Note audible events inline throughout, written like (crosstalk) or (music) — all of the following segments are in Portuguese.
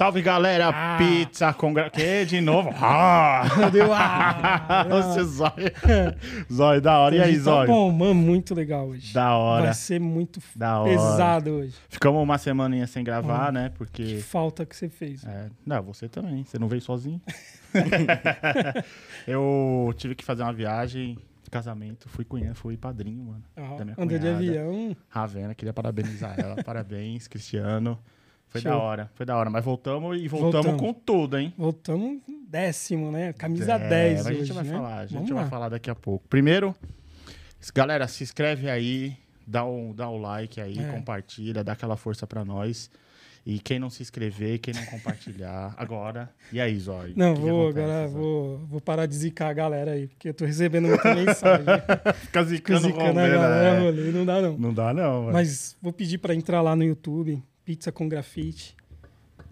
Salve, galera! Ah. Pizza com... gra- Que de novo? (laughs) Ah! Deu, ah, (laughs) Nossa, Zóio. Zóio, da hora. E aí, tá Zóio? bom, mano, muito legal hoje. Da hora. Vai ser muito pesado hoje. Ficamos uma semaninha sem Hum. gravar, né? Que Porque... falta que você fez. É, não, você também. Você não veio sozinho. (laughs) eu tive que fazer uma viagem de casamento. Fui cunhado, fui padrinho, mano. Ah, da minha andou de cunhada. avião. Ravena, queria parabenizar ela. Parabéns, Cristiano. Foi Show. da hora, foi da hora. Mas voltamos e voltamos, Voltamos. com tudo, hein? Voltamos décimo, né? Camisa É, 10 mas a gente vai né? falar, a gente Vamos vai lá. falar daqui a pouco. Primeiro, galera, se inscreve aí, dá um, dá o like aí, É. compartilha, dá aquela força pra nós. E quem não se inscrever, quem não compartilhar, (laughs) agora. E aí, Zóio? Não, O vou agora, vou, vou parar de zicar a galera aí, porque eu tô recebendo muita mensagem. (laughs) Fica zicando, zicando a galera, rolê, não dá não. Não dá, não. velho. Mas vou pedir pra entrar lá no YouTube, Pizza com Grafite.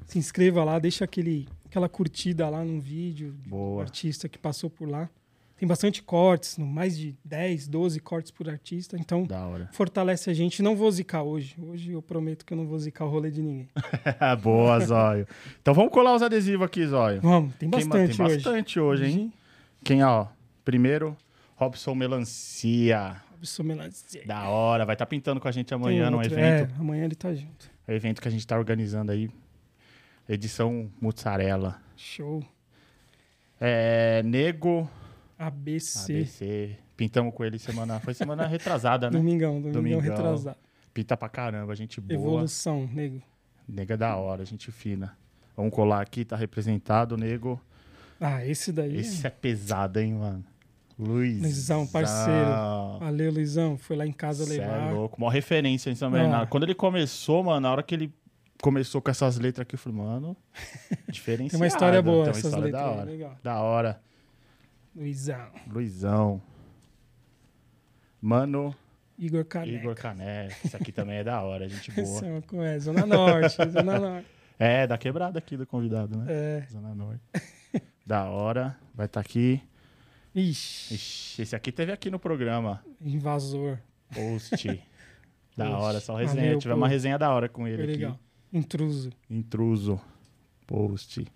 Se inscreva lá, deixa aquele, aquela curtida lá no vídeo do Boa. artista que passou por lá. Tem bastante cortes, no- mais de 10, 12 cortes por artista, então fortalece a gente. Não vou zicar hoje. Hoje eu prometo que eu não vou zicar o rolê de ninguém. (laughs) Boa, Zóio. Então vamos colar os adesivos aqui, Zóio. Vamos, tem Quem- bastante tem hoje. bastante hoje, hein? Quem, ó? Primeiro, Robson Melancia. Robson Melancia. Da hora. Vai estar pintando com a gente Tem amanhã outro, evento. É, amanhã ele tá junto. É um evento que a gente tá organizando aí. Edição Mozzarella. Show. É, Nego ABC. ABC. Pintamos com ele semana. Foi semana (laughs) retrasada, né? Domingão, domingão, Domingão. retrasado. Pinta pra caramba, gente boa. Evolução, nego. Nega da hora, gente fina. Vamos colar aqui, tá representado, nego. Ah, esse daí. Esse é pesado, hein, mano? Luiz. Luizão, parceiro. Valeu, Luizão. Foi lá em casa Cê levar. é louco, maior referência em São Ah. Bernardo. Quando ele começou, mano, na hora que ele começou com essas letras aqui, eu falei, mano, (laughs) diferenciado. Tem uma história boa Tem uma essas história letras. da hora. Legal. Da hora. Luizão. Luizão. Mano, Igor Caneca. Igor Caneca. Isso aqui também é da hora, gente (laughs) Esse boa. é, uma- é, Zona Norte, (laughs) Zona Norte. É, da quebrada aqui do convidado, né? É. Zona Norte. da hora. Vai estar aqui. Ixi, Ixi, esse aqui teve aqui no programa. invasor. Post. (laughs) da hora, só resenha. Valeu, Tive pô. uma resenha da hora com ele Foi aqui. legal. Intruso. Intruso. Post.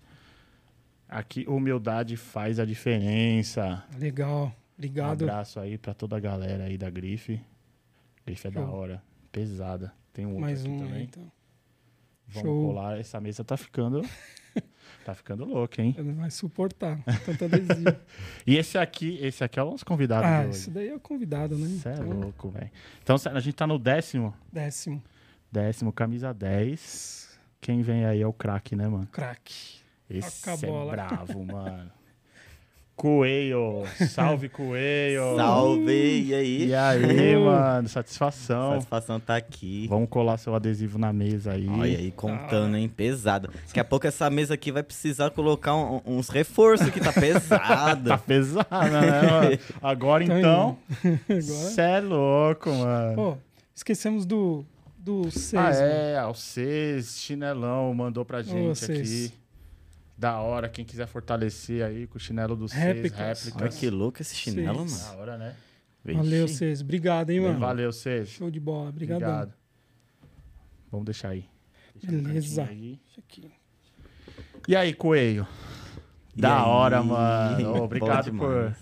Aqui, humildade faz a diferença. Legal. Um Obrigado. abraço aí pra toda a galera aí da Grife. Grife é da hora. Pesada. Tem um outro Mais aqui um aí, também. então. Vamos Show. colar. Essa mesa tá ficando. (laughs) (laughs) tá ficando louca, hein? Não vai suportar. Tanto adesivo. (laughs) E esse aqui, esse aqui é o nosso convidado ah, esse daí é o convidado, né? Você é Então, louco, velho. Então a gente tá no décimo. Décimo. Décimo, camisa 10. Quem vem aí é o craque, né, mano? Craque. Esse é bravo, (laughs) mano. Coelho. Salve, (laughs) Coelho. Salve! E aí? E aí, mano? Satisfação. Satisfação tá aqui. Vamos colar seu adesivo na mesa aí. Olha aí, contando, hein? Pesado. Daqui a pouco essa mesa aqui vai precisar colocar um- uns reforços que tá (laughs) pesado. Tá pesada, né, mano? (laughs) Agora Tá então. Agora. Cê é louco, mano. Pô, esquecemos do, do Cês. ah, é. Alcês, chinelão, mandou pra gente Cês. aqui. Da hora, quem quiser fortalecer aí com o chinelo do Cês, Réplicas. Olha que louco esse chinelo, mano. Da hora, né? Valeu, Vixe. Cês. Obrigado, hein, mano. Valeu, Cês. Show de bola. Obrigadão. Obrigado. Vamos deixar aí. Deixa Beleza. aí. Deixa aqui. E aí, Coelho? E Da aí? hora, mano. (laughs) Obrigado por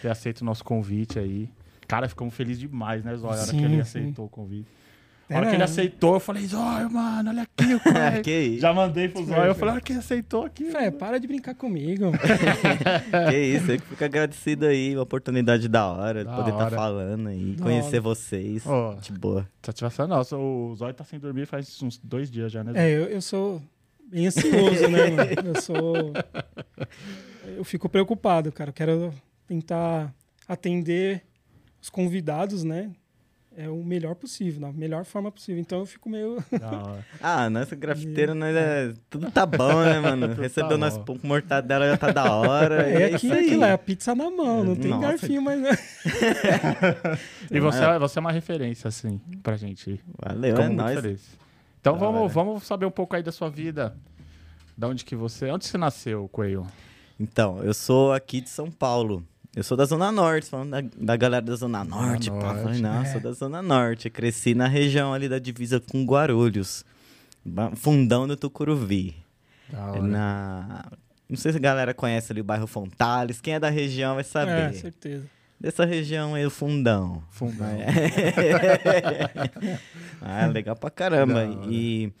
ter aceito o nosso convite aí. Cara, ficamos felizes demais, né, Zóio? A hora Sim, que ele sim. aceitou o convite. A hora que ele aceitou, eu falei, Zóio, mano, olha aqui o (laughs) que isso? Já mandei pro Zóio, eu falei, olha quem aceitou aqui. Fé, para de brincar comigo. (laughs) Que isso, eu que fico agradecido aí, uma oportunidade da hora, de Da poder estar hora. falando aí, Da conhecer hora. vocês. Ó. De boa. Satisfação nossa. O Zóio tá sem dormir faz uns dois dias já, né? Zóio? É, eu, eu sou bem ansioso, né, mano? Eu sou. Eu fico preocupado, cara. Eu quero tentar atender os convidados, né? É o melhor possível, da melhor forma possível. Então eu fico meio. (laughs) Ah, nossa grafiteira, nós é... tudo tá bom, né, mano? Tudo Recebeu tá pum com mortadela já tá da hora. É É, aqui, isso aí. aquilo, é a pizza na mão, não tem Nossa. garfinho, mas. (laughs) E você é, você é uma referência, assim, pra gente. Valeu, Ficamos é nóis. felizes. Então Da vamos, hora. vamos saber um pouco aí da sua vida. Da onde que você. Onde você nasceu, Coelho? Então, eu sou aqui de São Paulo. Eu sou da Zona Norte, falando da, da galera da Zona Norte. pá. Norte. Falei, não, É. sou da Zona Norte. Cresci na região ali da divisa com Guarulhos. Fundão do Tucuruvi. Da hora. Na... Não sei se a galera conhece ali o bairro Fontales. Quem é da região vai É, saber. certeza. Dessa região aí, o Fundão. Fundão. (laughs) (laughs) ah, legal pra caramba. E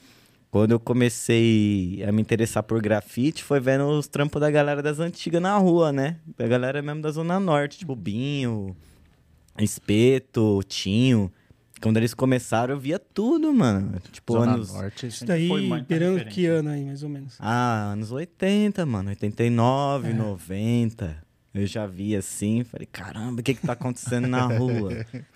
quando eu comecei a me interessar por grafite, foi vendo os trampos da galera das antigas na rua, né? Da galera mesmo da Zona Norte, tipo Binho, Espeto, Tinho. Quando eles começaram, eu via tudo, mano. Tipo, Zona anos. Norte Isso daí, beirando referência. que ano aí, mais ou menos? Ah, anos 80, mano. 89, É. 90. Eu já vi assim, falei, caramba, o que que tá acontecendo na rua? (laughs)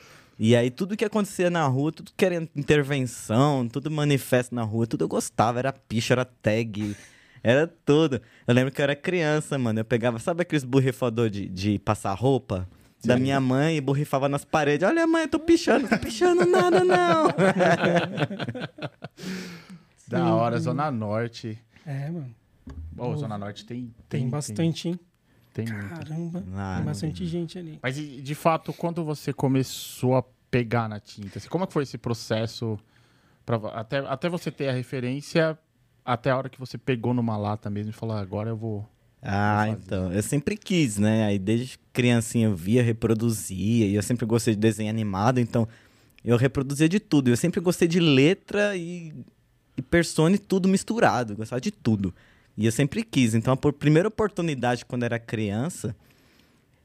E aí, tudo que acontecia na rua, tudo querendo intervenção, tudo manifesto na rua, tudo eu gostava. Era picha, era tag, era tudo. Eu lembro que eu era criança, mano. Eu pegava, sabe aqueles borrifador de, de passar roupa? Da Sim. minha mãe e borrifava nas paredes. Olha, mãe, eu tô pichando, não tô pichando nada, não. (laughs) Da hora, Zona Norte. É, mano. Ô, Zona Norte tem... Tem, bastante, hein? Tem. Caramba. Ah, tem bastante gente ali. Mas, de fato, quando você começou a pegar na tinta, assim, como é que foi esse processo? Pra, até, até você ter a referência, até a hora que você pegou numa lata mesmo e falou, "Ah, agora eu vou... Ah, Vou então. Eu sempre quis, né? Aí desde criancinha eu via, reproduzia, e eu sempre gostei de desenho animado, então eu reproduzia de tudo. Eu sempre gostei de letra e, e persona e tudo misturado. Gostava de tudo. E eu sempre quis. Então, a primeira oportunidade quando era criança,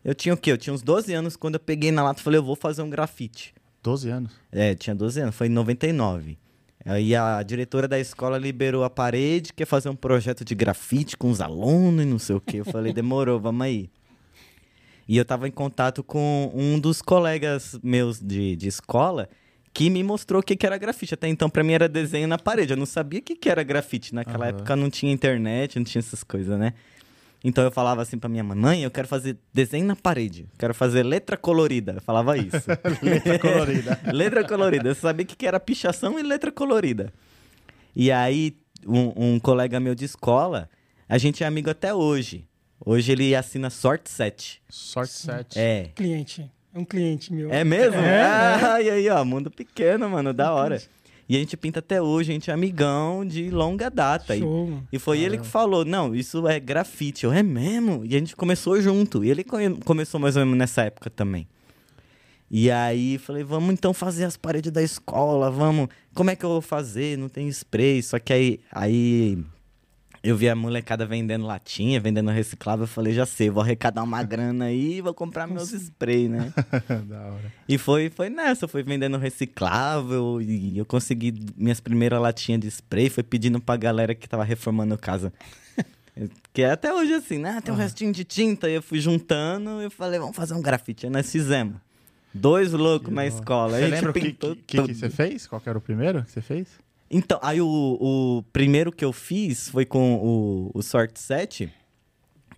eu tinha o quê? Eu tinha uns 12 anos quando eu peguei na lata e falei, eu vou fazer um grafite. 12 anos. É, tinha 12 anos, foi em 99. Aí a diretora da escola liberou a parede, quer fazer um projeto de grafite com os alunos e não sei o quê. Eu falei, demorou, vamos aí. E eu tava em contato com um dos colegas meus de, de escola que me mostrou o que, que era grafite. Até então, pra mim, era desenho na parede. Eu não sabia o que, que era grafite. Naquela Aham. época não tinha internet, não tinha essas coisas, né? Então eu falava assim pra minha mãe, mãe, eu quero fazer desenho na parede. Quero fazer letra colorida. Eu falava isso. (laughs) Letra colorida. (laughs) letra colorida. Eu sabia o que que era pichação e letra colorida. E aí, um, um colega meu de escola, a gente é amigo até hoje. Hoje ele assina Sorte 7. Sorte 7. É. Cliente. É um cliente meu. É mesmo? É, ah, e aí, ó, mundo pequeno, mano, da hora. E a gente pinta até hoje, a gente é amigão de longa data. E, Show, mano. e foi ele que falou, não, isso é grafite. Eu, é mesmo? E a gente começou junto. E ele co- começou mais ou menos nessa época também. E aí, falei, vamos então fazer as paredes da escola, vamos. Como é que eu vou fazer? Não tem spray. Só que aí, aí eu vi a molecada vendendo latinha, vendendo reciclável. Eu falei, já sei, vou arrecadar uma (laughs) grana aí e vou comprar meus spray, né? (laughs) da hora. E foi, foi nessa, foi vendendo reciclável e eu consegui minhas primeiras latinhas de spray, foi pedindo pra galera que tava reformando casa. (laughs) que é até hoje assim, né? Tem um restinho de tinta, e eu fui juntando e eu falei, vamos fazer um grafite. Aí nós fizemos. Dois loucos na escola. Você lembra o que, que, que, que você fez? Qual que era o primeiro que você fez? Então, aí o, o primeiro que eu fiz foi com o, o Sorte 7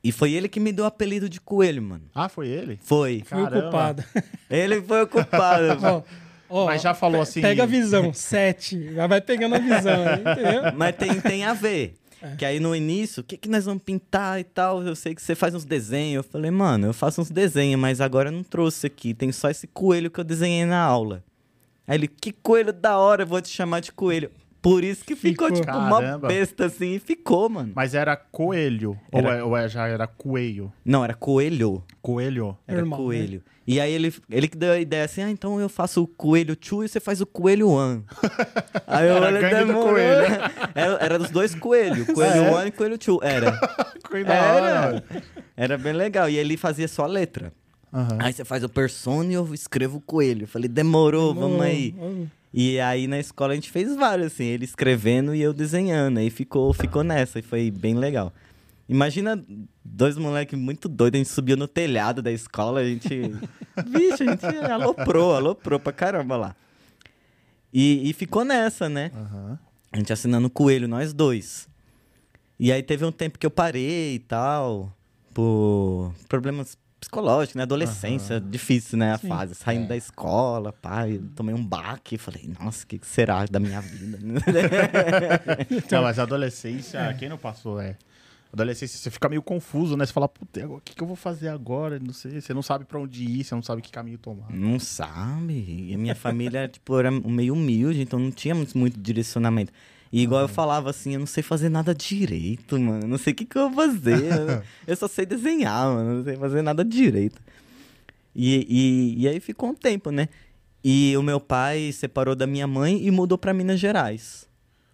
e foi ele que me deu o apelido de coelho, mano. Ah, foi ele? Foi. Foi o culpado. (laughs) Ele foi o culpado. (laughs) Ó, Mas já falou assim... Pega a visão, sete. Já vai pegando a visão aí, entendeu? (laughs) Mas tem, tem a ver. É. Que aí no início, o que, que nós vamos pintar e tal? Eu sei que você faz uns desenhos. Eu falei, mano, eu faço uns desenhos, mas agora eu não trouxe aqui. Tem só esse coelho que eu desenhei na aula. Aí ele, que coelho da hora, eu vou te chamar de coelho. Por isso que ficou, Ficou. tipo, uma Caramba. besta assim e ficou, mano. Mas era coelho? Era- Ou, é, ou é- já era coelho? Não, era coelho. Coelho? Era Normal, né? coelho. E aí ele, ele que deu a ideia assim, ah, então eu faço o coelho 2 e você faz o coelho 1. (laughs) Aí eu Era olhei, gangue do demorou. coelho. Era, era dos dois coelhos, coelho Ah, é? 1 e coelho 2. Era. (laughs) Coelho. Era. Era bem legal. E ele fazia só a letra. Aham. Aí você faz o persona e eu escrevo o coelho. Eu falei, demorou, vamos aí. Ó, E aí na escola a gente fez vários, assim, ele escrevendo e eu desenhando. Aí ficou, ficou nessa e foi bem legal. Imagina dois moleques muito doidos, a gente subiu no telhado da escola, a gente. (laughs) Vixe, a gente aloprou, aloprou pra caramba lá. E, e ficou nessa, né? Aham. A gente assinando o coelho, nós dois. E aí teve um tempo que eu parei e tal, por problemas psicológicos, né? Adolescência, difícil, né? A Sim. fase. Saindo da escola, pai, tomei um baque. Falei, nossa, o que, que será da minha vida? (laughs) (laughs) Não, mas a adolescência, quem não passou, é. Adolescência, você fica meio confuso, né? Você fala, puta, o que, que eu vou fazer agora? Não sei. Você não sabe pra onde ir, você não sabe que caminho tomar. não sabe. E a minha família, (laughs) tipo, era meio humilde, então não tínhamos muito direcionamento. E igual eu falava assim, eu não sei fazer nada direito, mano. Eu não sei o que, que eu vou fazer. (laughs) eu só sei desenhar, mano. Eu não sei fazer nada direito. E, e, e aí ficou um tempo, né? E o meu pai separou da minha mãe e mudou pra Minas Gerais.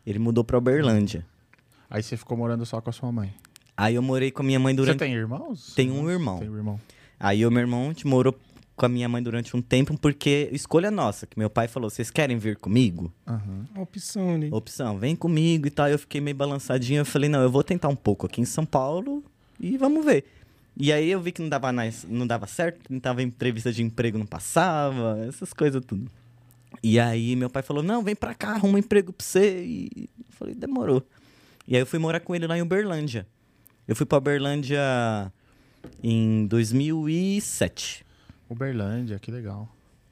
Ele mudou pra Uberlândia. Aí você ficou morando só com a sua mãe. Aí eu morei com a minha mãe durante. Você tem irmãos? Tem um irmão. Tem um irmão. Aí o meu irmão morou com a minha mãe durante um tempo, porque escolha nossa, que meu pai falou: vocês querem vir comigo? Aham. A opção ali. Opção, vem comigo e tal. Eu fiquei meio balançadinho. Eu falei: não, eu vou tentar um pouco aqui em São Paulo e vamos ver. E aí eu vi que não dava, mais, não dava certo, tentava entrevista de emprego, não passava, essas coisas tudo. E aí meu pai falou: não, vem pra cá, arruma um emprego pra você. E eu falei: demorou. E aí eu fui morar com ele lá em Uberlândia. Eu fui pra Uberlândia em 2007. Uberlândia, que legal.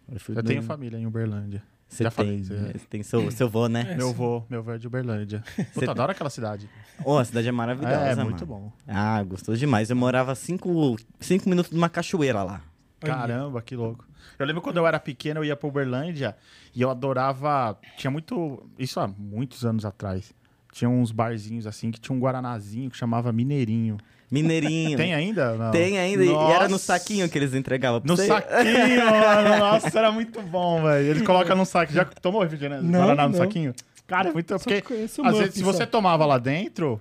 Eu, no- tenho família em Uberlândia. Você Já tem, falei, você- né? Você tem seu, seu vô, né? Meu vô, meu vô é de Uberlândia. (laughs) Puta, Cê- adoro aquela cidade. Ô, a cidade é maravilhosa, é, mano. muito bom. Ah, gostou demais. Eu morava cinco, cinco minutos de uma cachoeira lá. Caramba, que louco. Eu lembro quando eu era pequeno, eu ia pra Uberlândia e eu adorava. Tinha muito. Isso há muitos anos atrás. Tinha uns barzinhos assim que tinha um guaranazinho que chamava Mineirinho. Mineirinho. Tem ainda? Não. Tem ainda. E era no Nossa. saquinho que eles entregavam pra No você. saquinho, mano. (laughs) Nossa, era muito bom, velho. Ele coloca no saco. Já tomou refrigerante? Não, Guaraná no não. saquinho? Cara, é muito. Só Porque, conheço o às vezes, se você tomava lá dentro,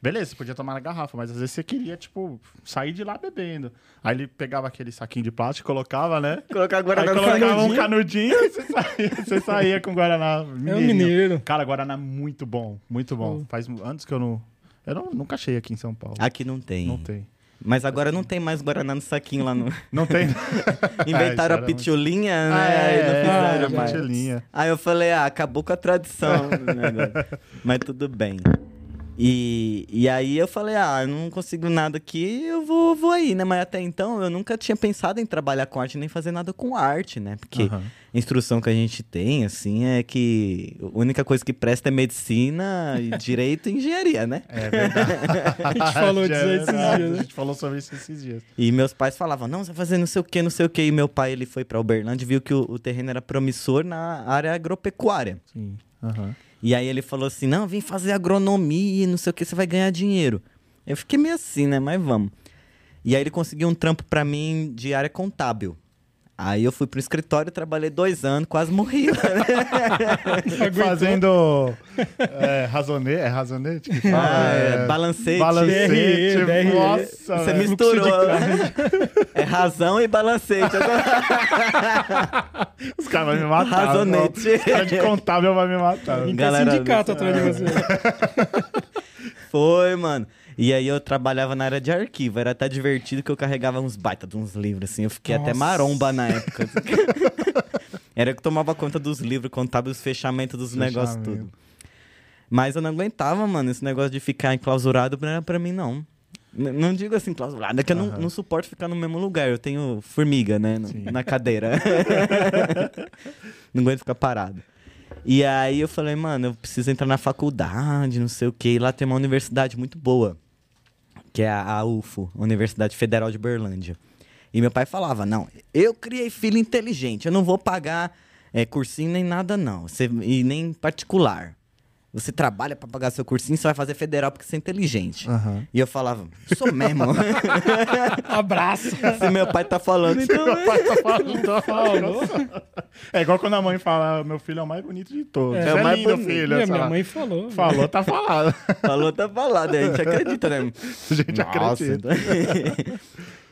beleza, você podia tomar na garrafa, mas às vezes você queria, tipo, sair de lá bebendo. Aí ele pegava aquele saquinho de plástico, colocava, né? Colocar Aí Guaraná no colocava um canudinho. canudinho e você saía, você saía com Guaraná É mineirinho. o mineiro. Cara, Guaraná muito bom, muito bom. Faz anos que eu não... Eu não, nunca achei aqui em São Paulo. Aqui não tem. Não tem. Mas agora não tem mais Guaraná no saquinho lá no... (laughs) Não tem. (laughs) (laughs) Inventaram É, a pitulinha, muito- né? Aí não é, fizeram é, mais. pitulinha. Aí eu falei, ah, acabou com a tradição. Mas tudo bem. E, e aí eu falei, ah, eu não consigo nada aqui, eu vou, vou aí, né? Mas até então eu nunca tinha pensado em trabalhar com arte, nem fazer nada com arte, né? Porque Aham. a instrução que a gente tem, assim, é que a única coisa que presta é medicina, e (laughs) direito e engenharia, né? É verdade. (laughs) A gente falou disso aí esses dias, né? A gente falou sobre isso esses dias. E meus pais falavam, não, você vai fazer não sei o que, não sei o que. E meu pai, ele foi pra Uberlândia e viu que o, o terreno era promissor na área agropecuária. Sim. Aham. E aí ele falou assim, não, vem fazer agronomia, não sei o que, você vai ganhar dinheiro. Eu fiquei meio assim, né, mas vamos. E aí ele conseguiu um trampo pra mim de área contábil. Aí eu fui pro escritório, trabalhei dois anos, quase morri. (laughs) né? Fazendo é, razonete, é razonete que fala? Ah, é, balancete. Balancete, DRE, DRE. nossa, Você velho. misturou. de É razão e balancete. (laughs) Os caras vão me matar. Razonete. Os caras de contábil vai me matar. Galera, sindicato atrás de você. (laughs) Foi, mano. E aí eu trabalhava na área de arquivo. Era até divertido que eu carregava uns baita de uns livros, assim. Eu fiquei até Nossa. maromba na época. (laughs) Era que tomava conta dos livros, contava os fechamentos dos negócios Fechamento. tudo. Mas eu não aguentava, mano, esse negócio de ficar enclausurado não era pra mim, não. N- não digo assim, enclausurado, é que eu não, não suporto ficar no mesmo lugar. Eu tenho formiga, né, Sim. na cadeira. (laughs) não aguento ficar parado. E aí eu falei, mano, eu preciso entrar na faculdade, não sei o quê. E lá tem uma universidade muito boa, que é a, UFO, Universidade Federal de Berlândia. E meu pai falava, não, eu criei filho inteligente, eu não vou pagar é, cursinho nem nada, não. E nem particular. Você trabalha pra pagar seu cursinho, você vai fazer federal porque você é inteligente. Aham. E eu falava, sou mesmo. (laughs) Abraço. (laughs) Se meu pai tá falando, então... Meu pai tá (laughs) falando, tá falando. É igual quando a mãe fala, meu filho é o mais bonito de todos. É, É, é o mais lindo, bonito. filho. Minha, sei minha mãe falou. Falou, tá falado. Falou, tá falado. A gente acredita, né? A gente acredita.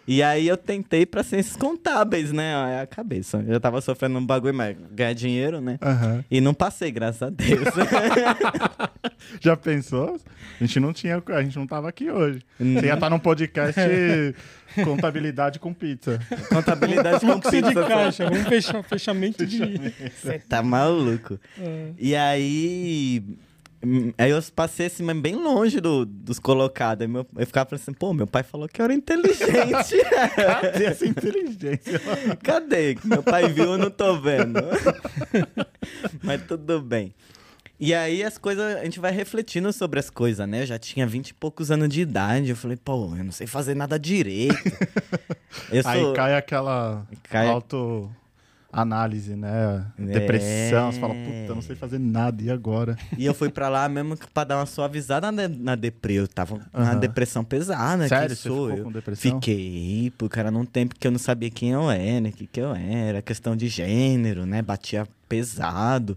E aí eu tentei pra ciências contábeis, né? É a cabeça. Eu já tava sofrendo um bagulho, mas ganhar dinheiro, né? Aham. E não passei, graças a Deus. (laughs) Já pensou? A gente não tinha, a gente não tava aqui hoje. Hum. Você ia estar num podcast (laughs) contabilidade com pizza. Contabilidade (laughs) com Fluxo de pizza. caixa, vamos fechar fechamento de. Você tá maluco. É. E aí. Aí eu passei assim, mas bem longe do- dos colocados. Aí meu- eu ficava falando assim, pô, meu pai falou que eu era inteligente. (laughs) Cadê essa inteligência? (laughs) Cadê? Meu pai viu, eu não tô vendo. (laughs) Mas tudo bem. E aí as coisas, a gente vai refletindo sobre as coisas, né? Eu já tinha vinte e poucos anos de idade. Eu falei, pô, eu não sei fazer nada direito. Eu Aí sou. cai aquela Cai- auto análise, né? Depressão, você fala, puta, não sei fazer nada, e agora? E eu fui pra lá mesmo pra dar uma suavizada na, na deprê. Eu tava uma Aham. depressão pesada. Sério, você sou eu? com depressão? Fiquei, porque era num tempo que eu não sabia quem eu era, o que, que eu era, questão de gênero, né? Batia pesado.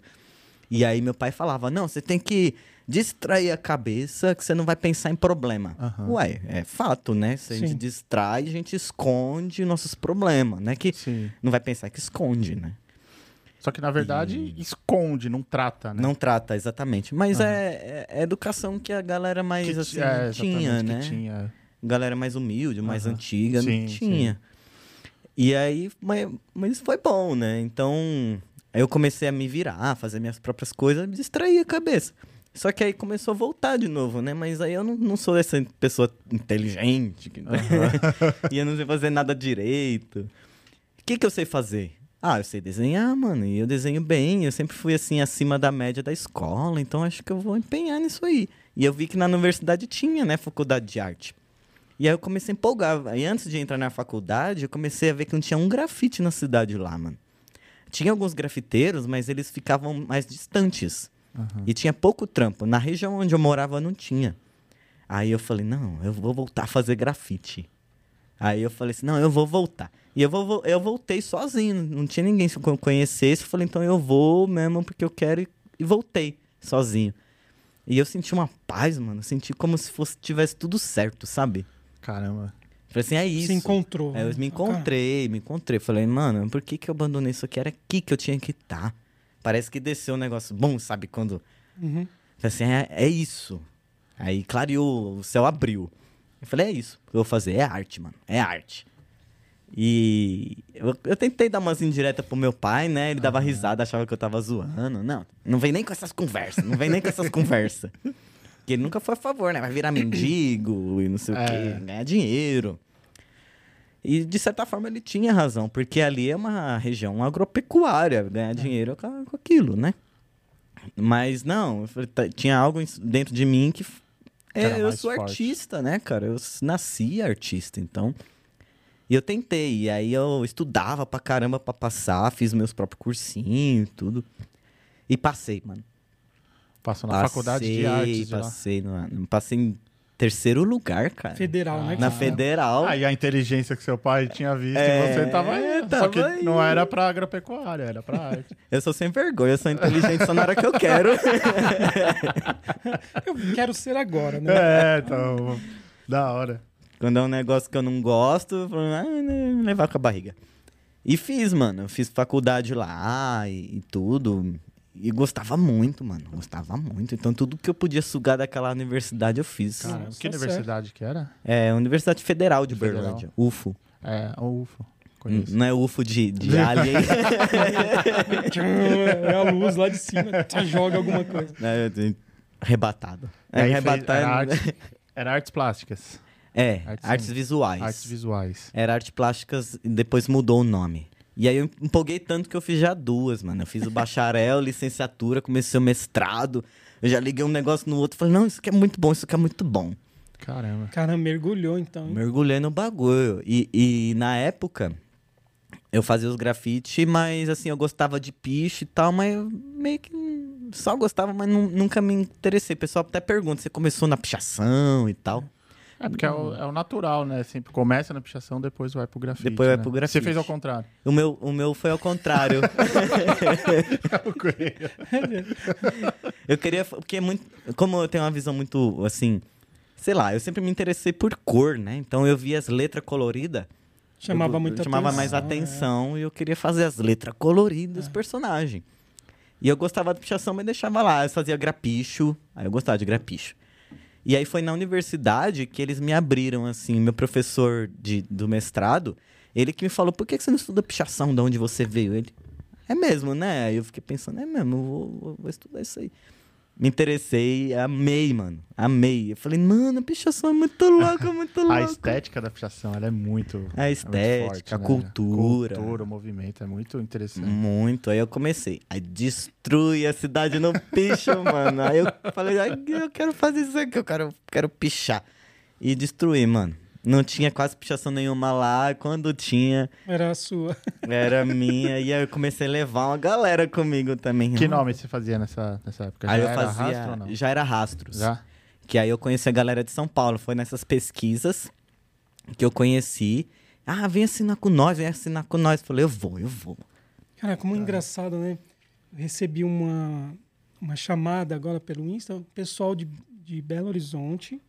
E aí meu pai falava: não, você tem que distrair a cabeça que você não vai pensar em problema. Aham. Ué, é fato, né? Se a gente Sim. distrai, a gente esconde nossos problemas, né? Que Sim. não vai pensar que esconde, né? Só que, na verdade, esconde, não trata, né? Não trata, exatamente. Mas Aham. é, é, educação que a galera mais Que assim, é, tinha, né? tinha. Galera mais humilde, mais Aham. antiga, Sim, não tinha. E aí, mas, mas foi bom, né? Então, aí eu comecei a me virar, fazer minhas próprias coisas, me distrair a cabeça. Só que aí começou a voltar de novo, né? Mas aí eu não, não sou essa pessoa inteligente, que- (laughs) e eu não sei fazer nada direito. O que, que eu sei fazer? Ah, eu sei desenhar, mano, e eu desenho bem. Eu sempre fui assim, acima da média da escola, então acho que eu vou empenhar nisso aí. E eu vi que na universidade tinha, né, faculdade de arte. E aí eu comecei a empolgar. Aí antes de entrar na faculdade, eu comecei a ver que não tinha um grafite na cidade lá, mano. Tinha alguns grafiteiros, mas eles ficavam mais distantes. Aham. E tinha pouco trampo. Na região onde eu morava não tinha. Aí eu falei, não, eu vou voltar a fazer grafite. Aí eu falei assim, não, eu vou voltar. E eu, vou, eu voltei sozinho, não tinha ninguém que eu conhecesse. Eu falei, então eu vou mesmo porque eu quero e, e voltei sozinho. E eu senti uma paz, mano. Senti como se fosse tivesse tudo certo, sabe? Caramba. Falei assim, é isso. Se encontrou. Aí eu né? me encontrei, me encontrei. Falei, mano, por que, que eu abandonei isso aqui? Era aqui que eu tinha que estar. Parece que desceu um negócio bom, sabe? Quando. Uhum. Assim, é, é isso. Aí clareou, o céu abriu. Eu falei, é isso. O que eu vou fazer é arte, mano. É arte. E eu, eu tentei dar umas indiretas pro meu pai, né? Ele dava risada, achava que eu tava zoando. Não, não vem nem com essas conversas, não vem nem com essas (laughs) conversas. Porque ele nunca foi a favor, né? Vai virar mendigo e não sei o É. quê, ganhar dinheiro. E de certa forma ele tinha razão, porque ali é uma região agropecuária, ganhar dinheiro com, com aquilo, né? Mas não, tinha algo dentro de mim que. É, eu sou forte. artista, né, cara? Eu nasci artista, então. E eu tentei, e aí eu estudava pra caramba pra passar, fiz meus próprios cursinhos tudo. E passei, mano. Passou na passei, faculdade de artes de lá. Passei, no, passei em terceiro lugar, cara. Federal, né? Na cara? federal. Aí a inteligência que seu pai tinha visto É, e você tava aí. Só tava que aí. não era pra agropecuária, era pra arte. (laughs) Eu sou sem vergonha, eu sou inteligente só na hora que eu quero. (laughs) Eu quero ser agora, né? é, então. Da hora. Quando é um negócio que eu não gosto, eu falo, ah, né, levar com a barriga. E fiz, mano. Eu fiz faculdade lá e, e tudo. E gostava muito, mano. Gostava muito. Então tudo que eu podia sugar daquela universidade eu fiz. Caramba, Nossa, que universidade que era? É, Universidade Federal de Federal. Berlândia. UFO. É, o UFO. Conheço. Não é UFO de, de (laughs) alien. É a luz lá de cima, joga alguma coisa. de- (laughs) Arrebatado. É, arrebatado. era, arte- (laughs) era artes plásticas. É, Artes- artes visuais. Artes visuais. Era arte plásticas e depois mudou o nome. E aí eu empolguei tanto que eu fiz já duas, mano. Eu fiz o bacharel, (laughs) licenciatura, comecei o mestrado. Eu já liguei um negócio no outro e falei, não, isso aqui é muito bom, isso aqui é muito bom. Caramba. Cara, mergulhou então. hein? Mergulhei no bagulho. E, e na época, eu fazia os grafite, mas assim, eu gostava de piche e tal, mas eu meio que só gostava, mas nu- nunca me interessei. O pessoal até pergunta, você começou na pichação e tal. É porque é o, é o natural, né? Sempre começa na pichação, depois vai pro grafite. Depois vai né? pro Você grafite. fez ao contrário. O meu, o meu foi ao contrário. (laughs) Eu queria. Porque é muito. Como eu tenho uma visão muito assim. Sei lá, eu sempre me interessei por cor, né? Então eu via as letras coloridas. Chamava eu, muita chamava atenção. mais é. atenção e eu queria fazer as letras coloridas dos personagens. E eu gostava de pichação, mas deixava lá. Eu fazia grapicho. Aí eu gostava de grapicho. E aí foi na universidade que eles me abriram, assim, meu professor de, do mestrado, ele que me falou, por que você não estuda pichação de onde você veio? Ele, é mesmo, né? Aí eu fiquei pensando, é mesmo, eu vou- vou estudar isso aí. Me interessei, amei, mano. Amei. Eu falei, mano, a pichação é muito louca, muito (laughs) A louca. estética da pichação, ela é muito. A é muito estética, forte, a né? cultura. Cultura, o movimento, é muito interessante. Muito. Aí eu comecei. Aí destrui a cidade no picho, (laughs) mano. Aí eu falei, eu quero fazer isso aqui, eu quero, quero pichar. E destruir, mano. Não tinha quase pichação nenhuma lá. Quando tinha, Era a sua. era minha. e aí eu comecei a levar uma galera comigo também. Que nome você fazia nessa, nessa época? Aí Já eu era fazia. rastro ou não? Já era rastros. Já? Que aí eu conheci a galera de São Paulo. Foi nessas pesquisas que eu conheci. Ah, vem assinar com nós, vem assinar com nós. Falei, eu vou, eu vou. Cara, como engraçado, né? Recebi uma, uma chamada agora pelo Insta, pessoal de, de Belo Horizonte,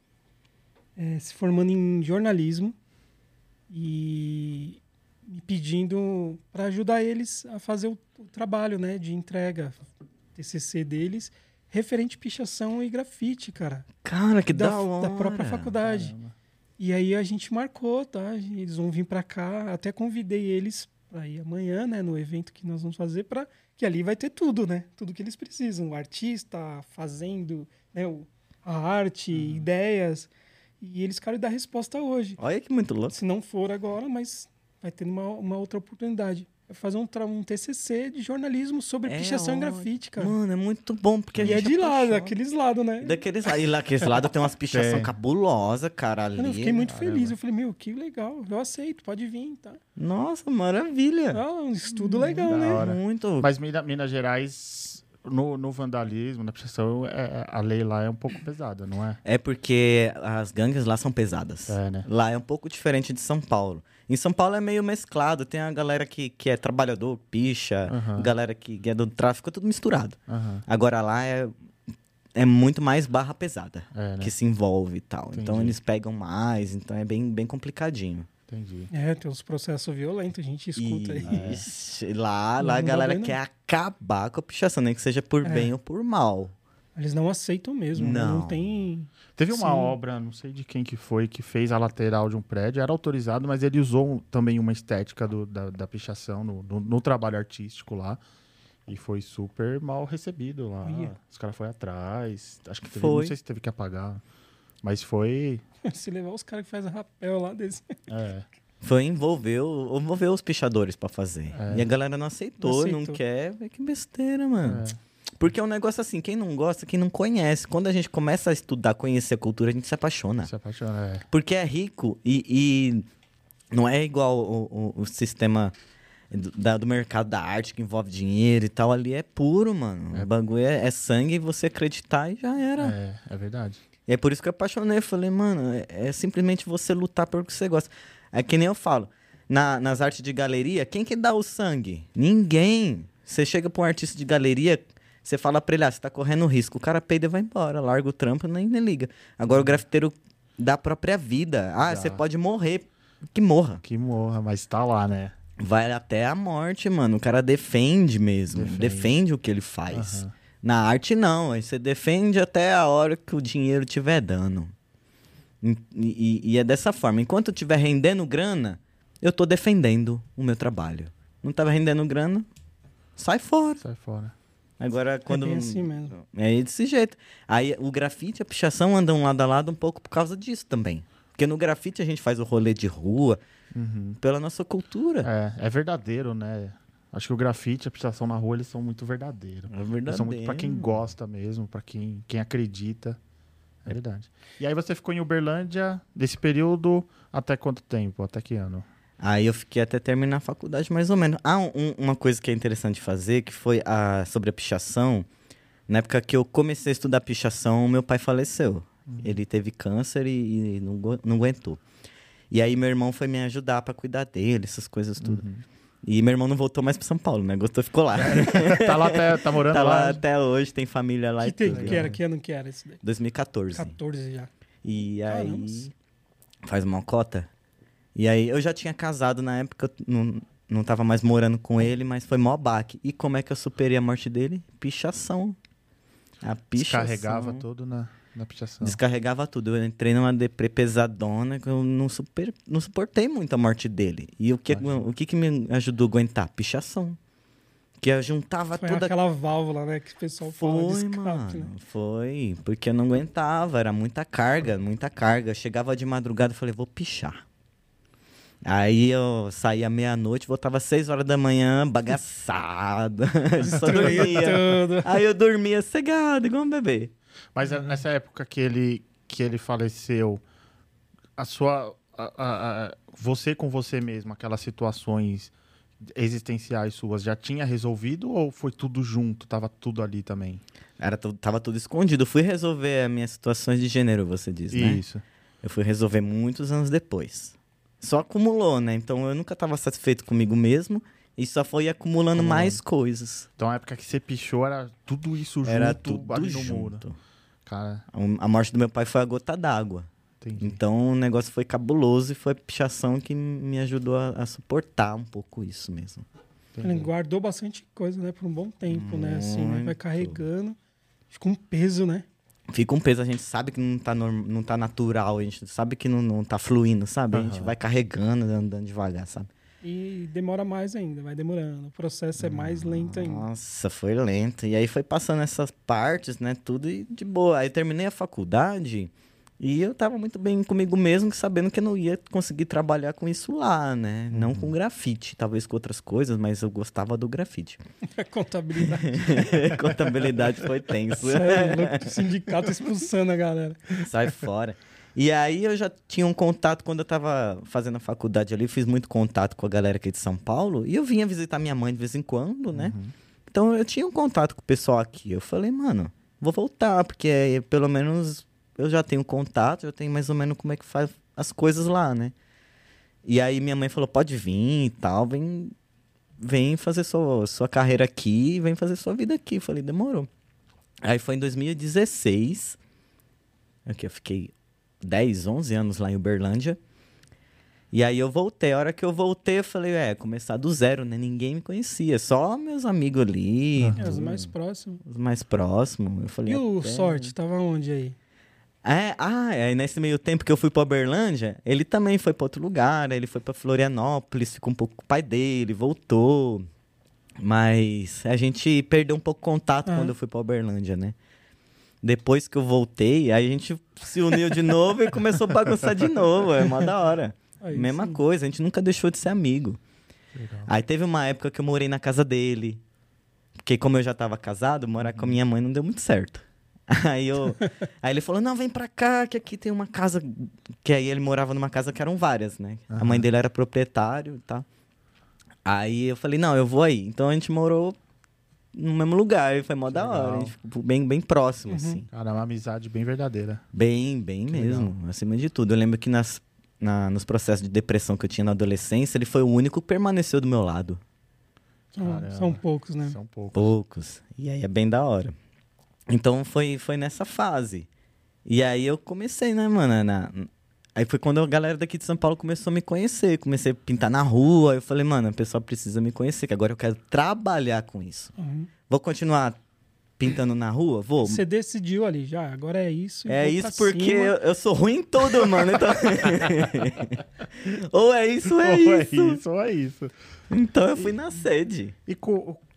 eh, se formando em jornalismo e me pedindo para ajudar eles a fazer o, o trabalho, né, de entrega, TCC deles, referente pichação e grafite, cara. Cara, que da, da, hora. da própria faculdade. Caramba. E aí a gente marcou, tá? Eles vão vir para cá. Até convidei eles para ir amanhã, né, no evento que nós vamos fazer, para que ali vai ter tudo, né? Tudo que eles precisam. O artista fazendo, né, o- a arte, Uhum. ideias. E eles querem dar resposta hoje. Olha que muito louco. Se não for agora, mas vai ter uma, uma outra oportunidade. Vai fazer um, um TCC de jornalismo sobre É pichação e ótimo. grafite, cara. Mano, é muito bom, porque a e é gente de lá, daqueles lados, né? Daqueles lá. E lá, aqueles lados tem umas pichação Tem. (laughs) cabulosa, cara, ali. Mano, eu fiquei muito Caramba. feliz. Eu falei, meu, que legal. Eu aceito, pode vir, tá? Nossa, maravilha. Ah, um estudo legal, né? hora. Muito. Mas Minas Gerais, no, no vandalismo, na pichação, é, a lei lá é um pouco pesada, não é? É porque as gangues lá são pesadas. É, né? Lá é um pouco diferente de São Paulo. Em São Paulo é meio mesclado. Tem a galera que, que é trabalhador, picha, Aham. galera que é do tráfico, é tudo misturado. Aham. Agora lá é, é muito mais barra pesada É, né? que se envolve e tal. Então Entendi. eles pegam mais, então é bem, bem complicadinho. Entendi. É, tem uns processos violentos, a gente escuta aí. Ixi, lá, Não lá a galera quer acabar com a pichação, nem que seja por É. bem ou por mal. Eles não aceitam mesmo, né? Não. não tem. Teve uma Sim. obra, não sei de quem que foi, que fez a lateral de um prédio, era autorizado, mas ele usou também uma estética do- da, da pichação no, no- no trabalho artístico lá. E foi super mal recebido lá. Olha. Os caras foram atrás. Acho que teve, Foi. não sei se teve que apagar. Mas foi. (laughs) Se levar os caras que fazem rapel lá deles. É, Foi envolver, o- envolver os pichadores pra fazer. É. E a galera não aceitou, Não não, aceitou. quer. Vê Que besteira, mano. é. Porque é um negócio assim, quem não gosta, quem não conhece. Quando a gente começa a estudar, conhecer a cultura, a gente se apaixona. Se apaixona. É. Porque é rico e, e não é igual o, o- o sistema do, da- do mercado da arte que envolve dinheiro e tal. Ali é puro, mano. O bagulho é, é sangue e você acreditar e já era. É, é verdade. E é por isso que eu apaixonei. Falei, mano, é, é simplesmente você lutar pelo que você gosta. É que nem eu falo. na- nas artes de galeria, quem que dá o sangue? Ninguém. Você chega pra um artista de galeria, você fala pra ele, ah, você tá correndo risco. O cara peida e vai embora, larga o trampo nem, nem liga. Agora o grafiteiro dá a própria vida. Ah, você pode morrer. Que morra. Que morra, mas tá lá, né? Vai até a morte, mano. O cara defende mesmo. Defende. Defende, o que ele faz. Aham. Na arte, não. Aí você defende até a hora que o dinheiro estiver dando. E, e- e é dessa forma. Enquanto eu estiver rendendo grana, eu tô defendendo o meu trabalho. Não tava rendendo grana, sai fora. Sai fora. Agora, quando. É bem assim mesmo. É desse jeito. Aí o grafite e a pichação andam lado a lado um pouco por causa disso também. Porque no grafite a gente faz o rolê de rua Uhum. pela nossa cultura. É, é verdadeiro, né? Acho que o grafite e a pichação na rua, eles são muito verdadeiros. É Eles verdade. são muito pra quem gosta mesmo, pra quem, quem acredita. É verdade. E aí você ficou em Uberlândia desse período até quanto tempo? Até que ano? Aí eu fiquei até terminar a faculdade, mais ou menos. Ah, um- uma coisa que é interessante fazer, que foi a, sobre a pichação. Na época que eu comecei a estudar pichação, meu pai faleceu. Ele teve câncer e, e não, não aguentou. E aí meu irmão foi me ajudar pra cuidar dele, essas coisas tudo. Uhum. E meu irmão não voltou mais pra São Paulo, né? Gostou, ficou lá. tá lá até, tá morando tá lá lá? até hoje, tem família lá Que, e tem, tudo. que era, que ano que era esse daí? 2014. 14 já. E aí. Caramba. Faz uma cota. E aí eu já tinha casado na época, eu não, não tava mais morando com ele, mas foi mó baque. E como é que eu superei a morte dele? Pichação. A pichação. Descarregava tudo na, na pichação. Descarregava tudo. Eu entrei numa deprê pesadona que eu não, super, não suportei muito a morte dele. E o que, Imagina. o que, que me ajudou a aguentar? Pichação. Que eu juntava Foi toda aquela válvula, né? Que o pessoal fala de foi, escape, mano. né? Foi, porque eu não aguentava, era muita carga, muita carga. Chegava de madrugada e falei, vou pichar. Aí eu saía meia-noite, voltava às seis horas da manhã, bagaçado. (laughs) Só Destruía dormia. tudo. Aí eu dormia cegado, igual um bebê. Mas é nessa época que ele, que ele faleceu, a sua, a- a- a- você com você mesmo, aquelas situações existenciais suas, já tinha resolvido ou foi tudo junto? Tava tudo ali também? Era, tu- tava tudo escondido. Eu fui resolver as minhas situações de gênero, você diz, né? Isso. Eu fui resolver muitos anos depois. Só acumulou, né? Então eu nunca tava satisfeito comigo mesmo e só foi acumulando Acumulando. mais coisas. Então a época que você pichou era tudo isso junto Era tudo ali no muro. junto. Cara, A morte do meu pai foi a gota d'água. entendi. Então o negócio foi cabuloso e foi a pichação que me ajudou a, a suportar um pouco isso mesmo. Ele guardou bastante coisa, né? Por um bom tempo, né? Assim, né? Vai Muito. carregando. Fica um peso, né? Fica um peso, a gente sabe que não tá, norm- não tá natural, a gente sabe que não, não tá fluindo, sabe? A gente vai carregando, andando devagar, sabe? E demora mais ainda, vai demorando. O processo é mais lento ainda. Nossa, foi lento. E aí foi passando essas partes, né? Tudo e de boa. Aí terminei a faculdade e eu tava muito bem comigo mesmo, sabendo que eu não ia conseguir trabalhar com isso lá, né? Não Uhum. com grafite, talvez com outras coisas, mas eu gostava do grafite. (laughs) Contabilidade. (laughs) Contabilidade foi tenso. Louco, o sindicato expulsando a galera. Sai fora. E aí eu já tinha um contato quando eu tava fazendo a faculdade ali, fiz muito contato com a galera aqui de São Paulo, e eu vinha visitar minha mãe de vez em quando, né? Então eu tinha um contato com o pessoal aqui. Eu falei, mano, vou voltar, porque aí, pelo menos eu já tenho contato, eu tenho mais ou menos como é que faz as coisas lá, né? E aí minha mãe falou, pode vir e tal, vem, vem fazer sua, sua carreira aqui, vem fazer sua vida aqui. Eu falei, demorou. Aí foi em 2016, aqui eu fiquei 10, 11 anos lá em Uberlândia. E aí eu voltei. A hora que eu voltei, eu falei, é, começar do zero, né? Ninguém me conhecia, só meus amigos ali, É, os mais próximos. os mais próximos. Eu falei, E o até- Sorte, tava onde aí? É, ah, aí nesse meio tempo que eu fui pra Uberlândia, ele também foi pra outro lugar, ele foi pra Florianópolis, ficou um pouco com o pai dele, voltou. Mas a gente perdeu um pouco contato Ah. quando eu fui pra Uberlândia, né? Depois que eu voltei, aí a gente se uniu de novo e começou a bagunçar de novo, é mó da hora. Aí, Mesma sim. coisa, a gente nunca deixou de ser amigo. Legal. Aí teve uma época que eu morei na casa dele. Porque como eu já tava casado, morar com a minha mãe não deu muito certo. (laughs) Aí eu, aí ele falou: "Não, vem pra cá, que aqui tem uma casa que aí ele morava numa casa que eram várias, né? A mãe dele era proprietário e tal. Aí eu falei: "Não, eu vou aí". Então a gente morou no mesmo lugar, e foi mó da hora, a legal. gente ficou bem bem próximo Uhum. assim. Cara, é uma amizade bem verdadeira. Bem, bem Que mesmo, acima de tudo. Eu lembro que nas na- nos processos de depressão que eu tinha na adolescência, ele foi o único que permaneceu do meu lado. São, Caramba. são poucos, né? São poucos. Poucos. E aí é bem da hora. Então foi, foi nessa fase. E aí eu comecei, né, mano? na- Aí foi quando a galera daqui de São Paulo começou a me conhecer. Comecei a pintar na rua. Eu falei, mano, o pessoal precisa me conhecer, que agora eu quero trabalhar com isso. Uhum. Vou continuar pintando na rua? Vou. Você decidiu ali já, agora é isso. e É isso porque eu, eu sou ruim em tudo, mano. Então... (laughs) ou é isso, ou é ou isso. é isso, ou é isso. Então eu fui na sede. E,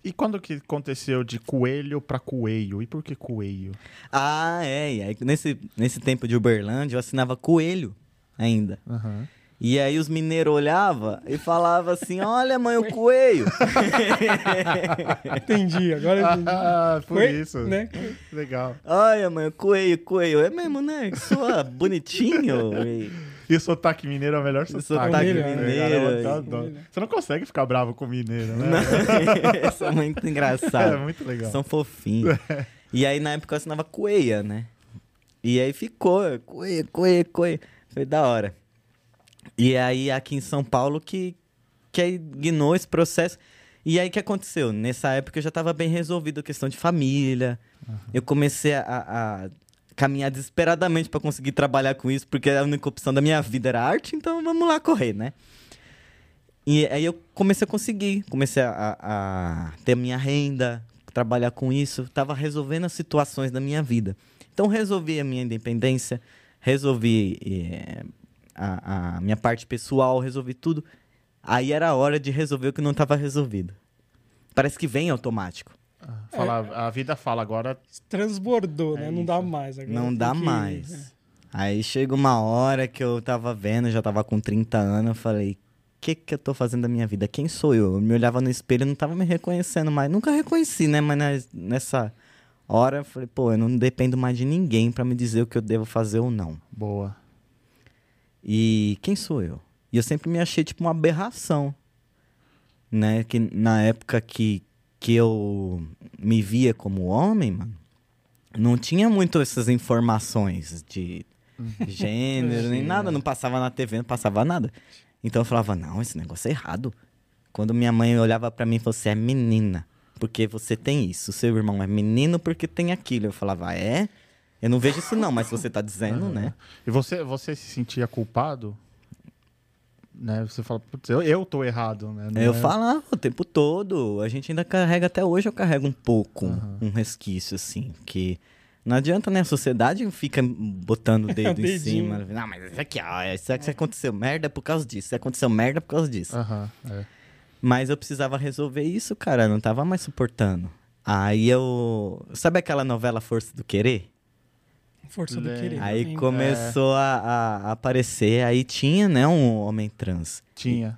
e quando que aconteceu de coelho pra coelho? E por que coelho? Ah, é. E aí, nesse, nesse tempo de Uberlândia, eu assinava coelho ainda. Aham. E aí os mineiros olhavam e falavam assim: Olha, mãe, o coelho. Entendi, agora eu entendi. Ah, por Foi, isso. Né? Legal. Olha, mãe, o coelho, coelho. É mesmo, né? Sua (laughs) bonitinho. E- E o sotaque mineiro é o melhor sotaque. sotaque mineiro, mineiro. Cara, eu e- adoro. Você não consegue ficar bravo com mineiro, né? São (laughs) (laughs) muito É engraçados. muito legal. São fofinhos. E aí na época eu assinava coelha, né? E aí ficou, coelha, coelha, coelha. Foi da hora. E aí aqui em São Paulo que, que aí guinou esse processo. E aí o que aconteceu? Nessa época eu já estava bem resolvido a questão de família. Eu comecei a, a caminhar desesperadamente para conseguir trabalhar com isso, porque a única opção da minha vida era arte, então vamos lá correr, né? E aí eu comecei a conseguir, comecei a, a- a ter minha renda, trabalhar com isso, tava resolvendo as situações da minha vida. Então resolvi a minha independência, resolvi eh, a, a minha parte pessoal, resolvi tudo. Aí era a hora de resolver o que não estava resolvido. Parece que vem automático. Ah, fala- A vida fala agora. Transbordou, É né? Não dá isso. mais. agora Não dá que- mais. é. Aí chega uma hora que eu tava vendo, já tava com 30 anos, eu falei, o que que eu tô fazendo da minha vida? Quem sou eu? Eu me olhava no espelho e não tava me reconhecendo mais. Nunca reconheci, né? Mas nessa hora eu falei, pô, eu não dependo mais de ninguém pra me dizer o que eu devo fazer ou não. Boa. E quem sou eu? E eu sempre me achei tipo uma aberração. Né? Que na época que, que eu me via como homem, mano, não tinha muito essas informações de gênero, nem nada, não passava na TV, não passava nada. Então eu falava, não, esse negócio é errado. Quando minha mãe olhava pra mim e falou, você é menina, porque você tem isso. Seu irmão é menino porque tem aquilo. Eu falava, é? Eu não vejo isso não, mas você tá dizendo, né? E você, você se sentia culpado? Né? Você fala, putz, eu, eu tô errado, né? Não Eu é- falava o tempo todo. A gente ainda carrega, até hoje eu carrego um pouco, Aham. um resquício, assim, que... Não adianta, né? A sociedade fica botando o (laughs) dedo em cima. Não, mas isso aqui, ó, isso aqui aconteceu merda é por causa disso. Isso aconteceu merda é por causa disso. Aham, é. Mas eu precisava resolver isso, cara. Eu não tava mais suportando. Aí eu. Sabe aquela novela Força do Querer? Força do querer. Aí começou a, a- a aparecer. Aí tinha, né, um homem trans. Tinha.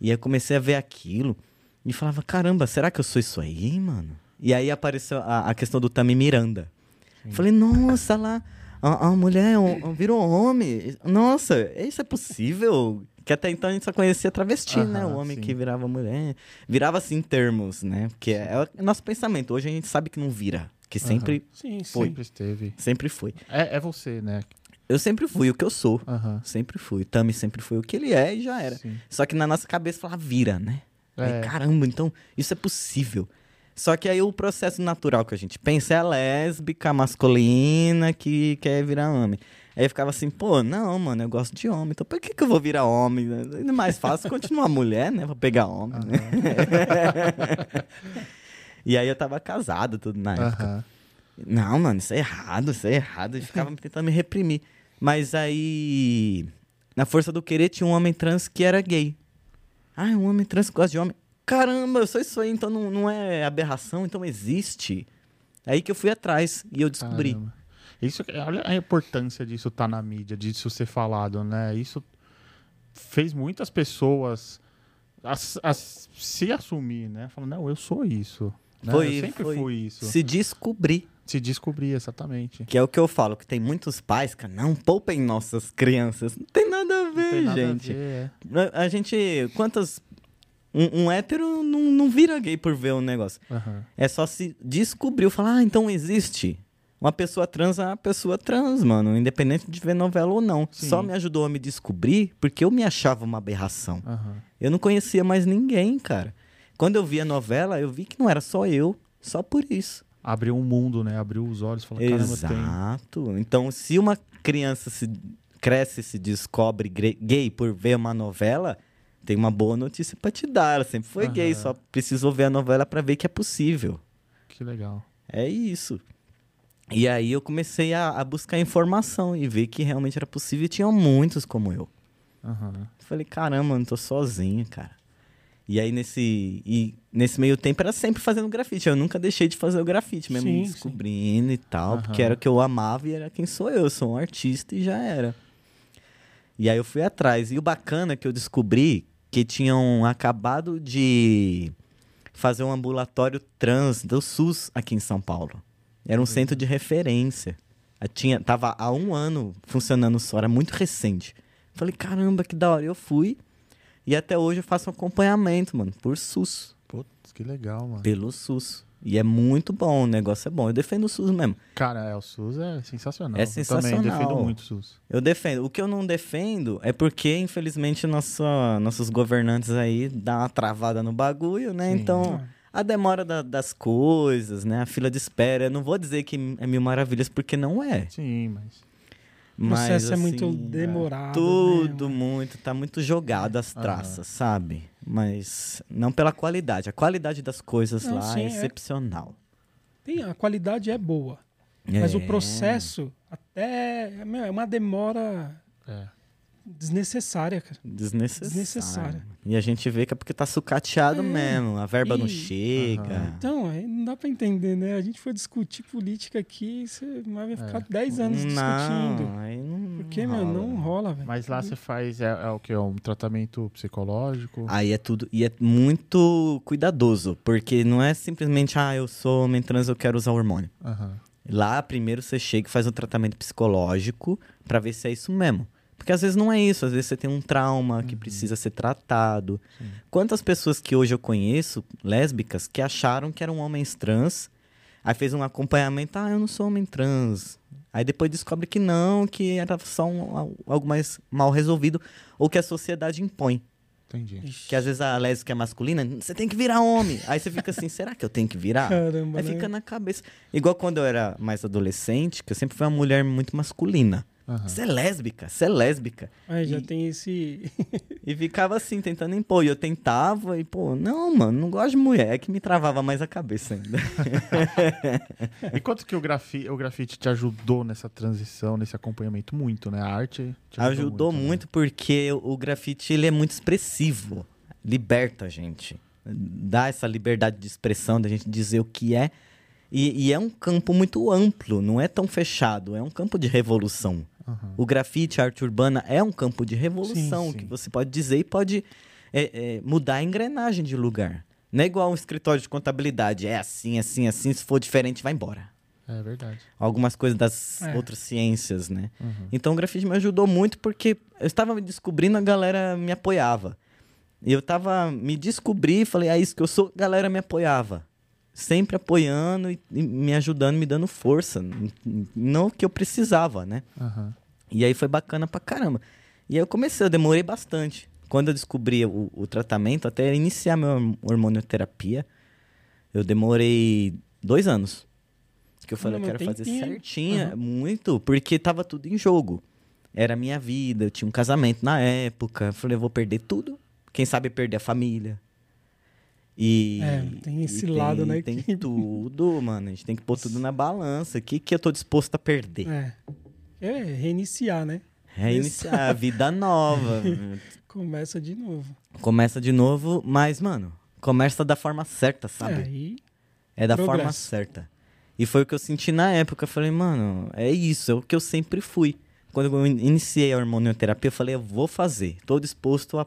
E aí eu comecei a ver aquilo. E falava, caramba, será que eu sou isso aí, mano? E aí apareceu a, a questão do Tami Miranda. Falei, nossa, lá, a, a mulher um- virou homem. Nossa, isso é possível? Que até então a gente só conhecia travesti, né? O homem sim. que virava mulher. Virava assim em termos, né? Porque é o nosso pensamento. Hoje a gente sabe que não vira. Que sempre, Sim, sim. Sempre esteve. sempre foi. É, é você, né? Eu sempre fui o que eu sou. Aham. Sempre fui. Tami sempre foi o que ele é e já era. Sim. Só que na nossa cabeça fala, vira, né? Aí, É. caramba, então isso é possível. Só que aí o processo natural que a gente pensa é a lésbica masculina que quer virar homem. Aí eu ficava assim, pô, não, mano, eu gosto de homem, então por que, que eu vou virar homem? É mais fácil continuar mulher, né? Pra pegar homem, né? (laughs) E aí eu tava casado tudo na época. Aham. Não, mano, isso é errado, isso é errado. E ficava tentando me reprimir. Mas aí, na força do querer, tinha um homem trans que era gay. Ah, um homem trans que gosta de homem. Caramba, eu sou isso aí, então não, não é aberração, então existe. Aí que eu fui atrás e eu descobri. Caramba. Isso, que- olha a importância disso estar na mídia, disso ser falado, né? Isso fez muitas pessoas as- as- se assumir, né? Falando, não, eu sou isso. né? Foi- eu sempre foi fui isso. Se... Se descobrir. descobrir, exatamente. Que é o que eu falo, que tem muitos pais, cara, não poupem nossas crianças. Não tem nada a ver, Não tem nada a gente. ver, é. A, a gente. Quantas. Um, um hétero não, não vira gay por ver um negócio. Aham. É só se descobriu, falar, ah, então existe. Uma pessoa trans é uma pessoa trans, mano, independente de ver novela ou não. Sim. Só me ajudou a me descobrir porque eu me achava uma aberração. Aham. Eu não conhecia mais ninguém, cara. Quando eu vi a novela, eu vi que não era só eu, só por isso. Abriu um mundo, né? Abriu os olhos, falou, caramba, tem. Exato. Então, se uma criança se cresce e se descobre gay por ver uma novela, tem uma boa notícia pra te dar. Ela sempre foi Aham. gay, só precisou ver a novela pra ver que é possível. Que legal. É isso. E aí eu comecei a, a buscar informação e ver que realmente era possível e tinha muitos como eu. Aham. Falei, caramba, eu não tô sozinho, cara. E aí nesse, e nesse meio tempo era sempre fazendo grafite. Eu nunca deixei de fazer o grafite, mesmo Sim, me sim. descobrindo e tal, Aham. porque era o que eu amava e era quem sou eu. Eu sou um artista e já era. E aí eu fui atrás. E o bacana é que eu descobri que tinham acabado de fazer um ambulatório trans do SUS aqui em São Paulo. Era um centro de referência. Eu Tinha, tava há um ano funcionando só, era muito recente. Falei, caramba, que da hora. Eu fui e até hoje eu faço um acompanhamento, mano, por SUS. Putz, que legal, mano. Pelo SUS. E é muito bom, o negócio é bom. Eu defendo o SUS mesmo. Cara, é, o SUS é sensacional. É Eu sensacional. também defendo muito o SUS. Eu defendo. O que eu não defendo é porque, infelizmente, nossa, nossos governantes aí dão uma travada no bagulho, né? Sim. Então, a demora da- das coisas, né? A fila de espera. Eu não vou dizer que é mil maravilhas, porque não é. Sim, mas... O Mas, processo é muito assim, demorado. Tudo né? muito, tá muito jogado as traças, sabe? Mas não pela qualidade. A qualidade das coisas Não, lá sim, é é. excepcional. Tem, a qualidade é boa. Mas o É. processo até meu, é uma demora É. desnecessária, cara. Desnecessário. Desnecessário. E a gente vê que é porque tá sucateado É. mesmo. A verba não E- chega. Aham. Então, aí não dá pra entender, né? A gente foi discutir política aqui, você vai ficar É. 10 anos discutindo. Não, aí não. Porque, não meu, rola. não rola, velho. Mas lá você faz, é, é o que? Um tratamento psicológico? Aí é tudo. E é muito cuidadoso. Porque não é simplesmente, ah, eu sou homem trans, eu quero usar hormônio. Aham. Lá, primeiro você chega e faz um tratamento psicológico pra ver se é isso mesmo. Porque às vezes não é isso, às vezes você tem um trauma que precisa ser tratado. Quantas pessoas que hoje eu conheço, lésbicas, que acharam que eram homens trans, aí fez um acompanhamento, ah, eu não sou homem trans. Aí depois descobre que não, que era só um- algo mais mal resolvido, ou que a sociedade impõe. Entendi. Que às vezes a lésbica é masculina, você tem que virar homem. Aí você fica assim, será que eu tenho que virar? Caramba, Aí né? fica na cabeça. Igual quando eu era mais adolescente, que eu sempre fui uma mulher muito masculina. Você é lésbica, você é lésbica. Aí já E- tem esse. (laughs) E ficava assim, tentando impor. E eu tentava e, pô, não, mano, não gosto de mulher. É que me travava mais a cabeça ainda. (laughs) E quanto que o, grafi o grafite te ajudou nessa transição, nesse acompanhamento? Muito, né? A arte te Ajudou né? muito porque o grafite, ele é muito expressivo. Liberta a gente. Dá essa liberdade de expressão, da gente dizer o que é. E, e é um campo muito amplo, não é tão fechado. É um campo de revolução. Aham. O grafite, a arte urbana é um campo de revolução Sim, sim. que você pode dizer e pode é, é, mudar a engrenagem de lugar. Não é igual um escritório de contabilidade. É assim, assim, assim. Se for diferente, vai embora. É verdade. Algumas coisas das É. outras ciências, né? Uhum. Então o grafite me ajudou muito porque eu estava me descobrindo, a galera me apoiava. E eu tava me descobri, falei, é isso que eu sou, a galera me apoiava. Sempre apoiando e, e me ajudando, me dando força. Não o que eu precisava, né? Aham. E aí foi bacana pra caramba. E aí eu comecei, eu demorei bastante. Quando eu descobri o, o tratamento, até iniciar minha horm- hormonioterapia, eu demorei dois anos. Que eu falei, eu quero fazer tempinho. certinha, Aham. muito, porque tava tudo em jogo. Era a minha vida, eu tinha um casamento na época. Eu falei, eu vou perder tudo. Quem sabe perder a família. E. É, tem e esse lado, né, Tem tudo, mano. A gente tem que pôr tudo na balança. O que, que eu tô disposto a perder? É. É, reiniciar, né? Reiniciar a vida nova. (laughs) Começa de novo. Começa de novo, mas, mano, começa da forma certa, É, sabe? aí É, da progresso. forma certa. E foi o que eu senti na época. Eu falei, mano, é isso, é o que eu sempre fui. Quando eu in- iniciei a hormonioterapia, eu falei, eu vou fazer. Tô disposto a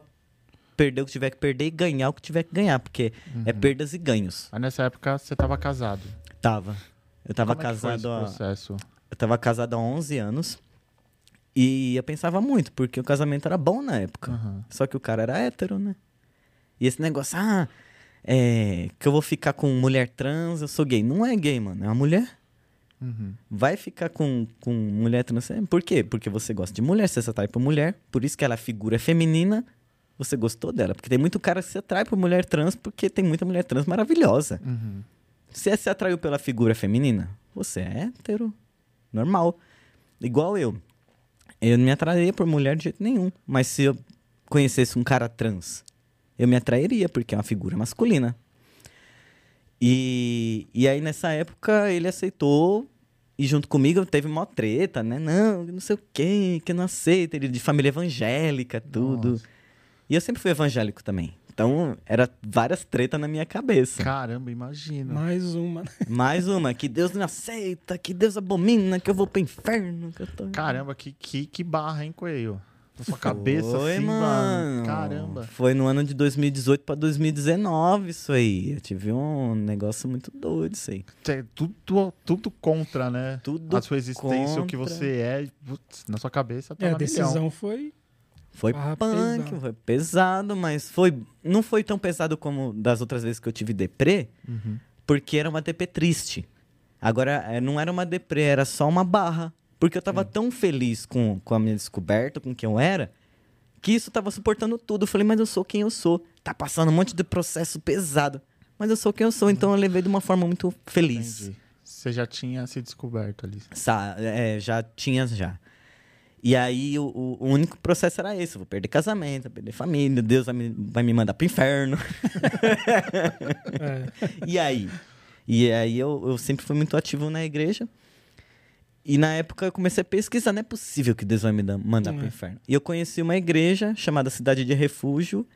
perder o que tiver que perder e ganhar o que tiver que ganhar, porque é Uhum. perdas e ganhos. Aí nessa época você tava casado. Tava. Eu tava Como é que foi esse casado há... Eu tava casado há 11 anos. E eu pensava muito, porque o casamento era bom na época. Aham. Só que o cara era hétero, né? E esse negócio, ah, é, que eu vou ficar com mulher trans, eu sou gay. Não é gay, mano, é uma mulher. Uhum. Vai ficar com, com mulher trans. é, Por quê? Porque você gosta de mulher, você se atrai por mulher. Por isso que ela é figura feminina, você gostou dela. Porque tem muito cara que se atrai por mulher trans, porque tem muita mulher trans maravilhosa. Uhum. Você se atraiu pela figura feminina? Você é hétero. Normal. Igual eu. Eu não me atrairia por mulher de jeito nenhum. Mas se eu conhecesse um cara trans, eu me atrairia, porque é uma figura masculina. E, e aí, nessa época, ele aceitou. E junto comigo teve uma treta, né? Não, não sei o quê, que eu não aceito. Ele de família evangélica, tudo. Nossa. E eu sempre fui evangélico também. Então, era várias tretas na minha cabeça. Caramba, imagina. mais uma. né? (laughs) Mais uma, que Deus não aceita, que Deus abomina, que eu vou pro inferno. Que eu tô... Caramba, que, que, que barra, hein, Coelho? Na sua cabeça, Foi, assim, mano. Caramba. Foi no ano de 2018 pra 2019 isso aí. Eu tive um negócio muito doido isso aí. É tudo, tudo contra, né? Tudo a sua existência, o que contra. você é, putz, na sua cabeça tá É, a na milhão. decisão foi. Foi Ah, punk, pesado. foi pesado, mas foi não foi tão pesado como das outras vezes que eu tive deprê, Uhum. porque era uma deprê triste. Agora, eh, não era uma deprê, era só uma barra. Porque eu tava tão feliz com, com a minha descoberta, com quem eu era, que isso tava suportando tudo. Eu falei, mas eu sou quem eu sou. Tá passando um monte de processo pesado. Mas eu sou quem eu sou, então eu levei de uma forma muito feliz. Entendi. Você já tinha se descoberto ali. Sa- é, já tinha, já. E aí, o, o- o único processo era esse. Eu vou perder casamento, vou perder família, Deus vai me, vai me mandar pro inferno. (laughs) É, E aí? E aí eu, eu sempre fui muito ativo na igreja. E na época eu comecei a pesquisar, não é possível que Deus vai me dar- mandar Não pro é. inferno. E eu conheci uma igreja chamada Cidade de Refúgio,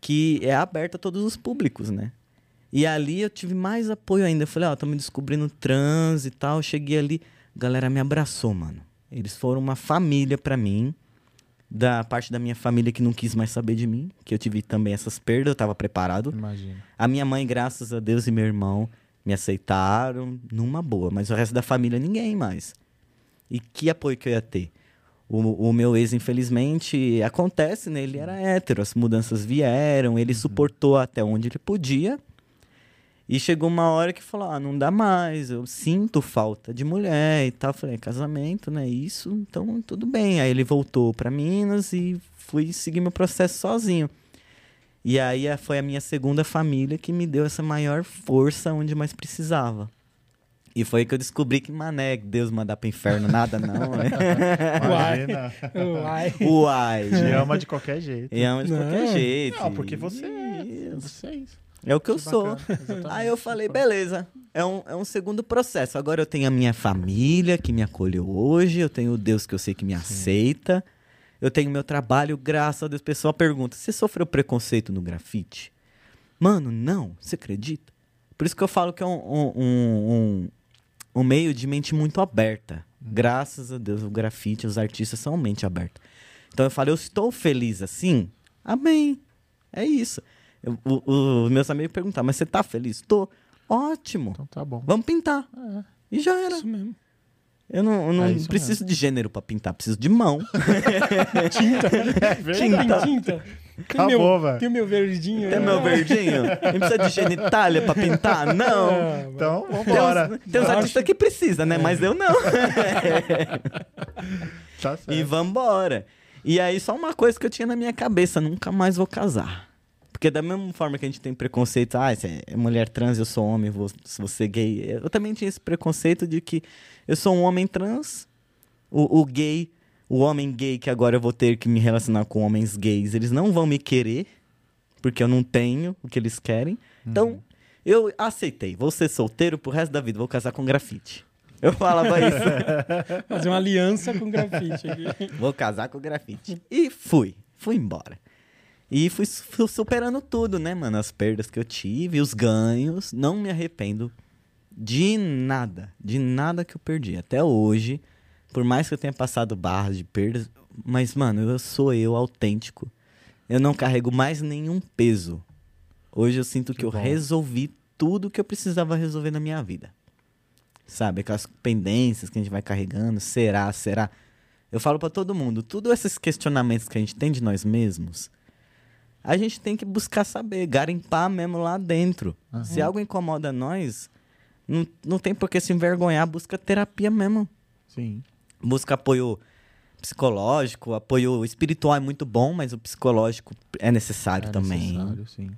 que é aberta a todos os públicos, né? E ali eu tive mais apoio ainda. Eu falei, ó, tô me descobrindo trans e tal. Eu cheguei ali, a galera me abraçou, mano. Eles foram uma família pra mim. Da parte da minha família que não quis mais saber de mim, que eu tive também essas perdas, eu tava preparado. Imagina. A minha mãe, graças a Deus, e meu irmão me aceitaram numa boa, mas o resto da família ninguém mais. E que apoio que eu ia ter? O, o meu ex, infelizmente, acontece, né? Ele era hétero, as mudanças vieram, ele suportou até onde ele podia. E chegou uma hora que falou: ah, não dá mais, eu sinto falta de mulher e tal. Falei: casamento, né? Isso, então tudo bem. Aí ele voltou para Minas e fui seguir meu processo sozinho. E aí a- foi a minha segunda família que me deu essa maior força onde mais precisava. E foi aí que eu descobri que, mané, Deus mandar pro inferno, nada não. né? (laughs) Imagina. Uai. Uai. Te ama de qualquer jeito. E ama de Não. qualquer jeito. Não, porque você é. Isso. Você é isso. É o que eu Que sou. bacana, exatamente. Aí eu falei, beleza, é um, é um segundo processo. Agora eu tenho a minha família que me acolheu hoje, eu tenho o Deus que eu sei que me aceita, eu tenho meu trabalho, graças a Deus. O pessoal pergunta, você sofreu preconceito no grafite? Mano, não, você acredita? Por isso que eu falo que é um, um, um, um- um meio de mente muito aberta. Graças a Deus, o grafite, os artistas são mente aberta. Então eu falei, eu estou feliz assim? Amém. É isso. Eu- o- o- Os meus amigos perguntaram, mas você tá feliz? Tô. Ótimo. Então tá bom. Vamos pintar. É. E já era. Isso mesmo. Eu não, eu não É preciso de gênero pra pintar, preciso de mão. (laughs) Tinta. É Tem verdade. tinta. Tem Acabou, velho. Tem o meu verdinho. Tem né? meu verdinho? Não precisa de genitália pra pintar? (laughs) Não. Ah, Então, Tem vambora. uns, tem uns Acho- artistas que precisa, né? Mas eu não. (laughs) Tá certo. E vambora. E aí, só uma coisa que eu tinha na minha cabeça: nunca mais vou casar. Porque da mesma forma que a gente tem preconceito, ah, você é mulher trans, eu sou homem, vou, você é gay. Eu também tinha esse preconceito de que eu sou um homem trans, o, o gay, o homem gay que agora eu vou ter que me relacionar com homens gays, eles não vão me querer, porque eu não tenho o que eles querem. Então, eu aceitei, vou ser solteiro pro resto da vida, vou casar com grafite. Eu falava (laughs) isso. Fazer uma aliança com grafite aqui. Vou casar com grafite. E fui. Fui embora. E fui, su- fui superando tudo, né, mano? As perdas que eu tive, os ganhos. Não me arrependo de nada. De nada que eu perdi. Até hoje. Por mais que eu tenha passado barras de perdas. Mas, mano, eu sou eu autêntico. Eu não carrego mais nenhum peso. Hoje eu sinto que, Que eu bom. resolvi tudo que eu precisava resolver na minha vida. Sabe? Aquelas pendências que a gente vai carregando. Será? Será? Eu falo pra todo mundo, tudo esses questionamentos que a gente tem de nós mesmos, a gente tem que buscar saber, garimpar mesmo lá dentro. Aham. Se algo incomoda nós, não, não tem por que se envergonhar, busca terapia mesmo. Sim. Busca apoio psicológico, apoio espiritual é muito bom, mas o psicológico é necessário É também. necessário, sim.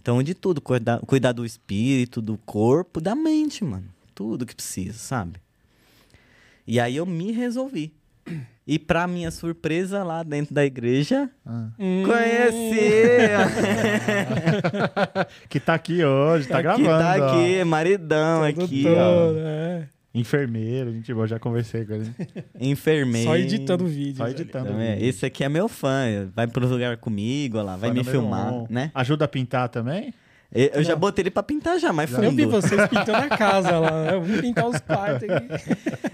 Então, de tudo, cuidar, cuidar do espírito, do corpo, da mente, mano. Tudo que precisa, sabe? E aí eu me resolvi. E pra minha surpresa, lá dentro da igreja, Ah. Hum, conheci! (laughs) que tá aqui hoje, tá (laughs) que gravando. tá ó. aqui, maridão todo aqui, todo, ó. é. Enfermeiro, gente boa, já conversei com ele. Enfermeiro. Só editando o vídeo. Só editando. Então, é, vídeo. esse aqui é meu fã, vai pro lugar comigo, ó lá, vai Fã me filmar, um. né? Ajuda a pintar também? Eu eu já Não. botei ele pra pintar já, mas fundo. Eu vi vocês pintando a casa lá. (laughs) Eu vim pintar os quartos aqui.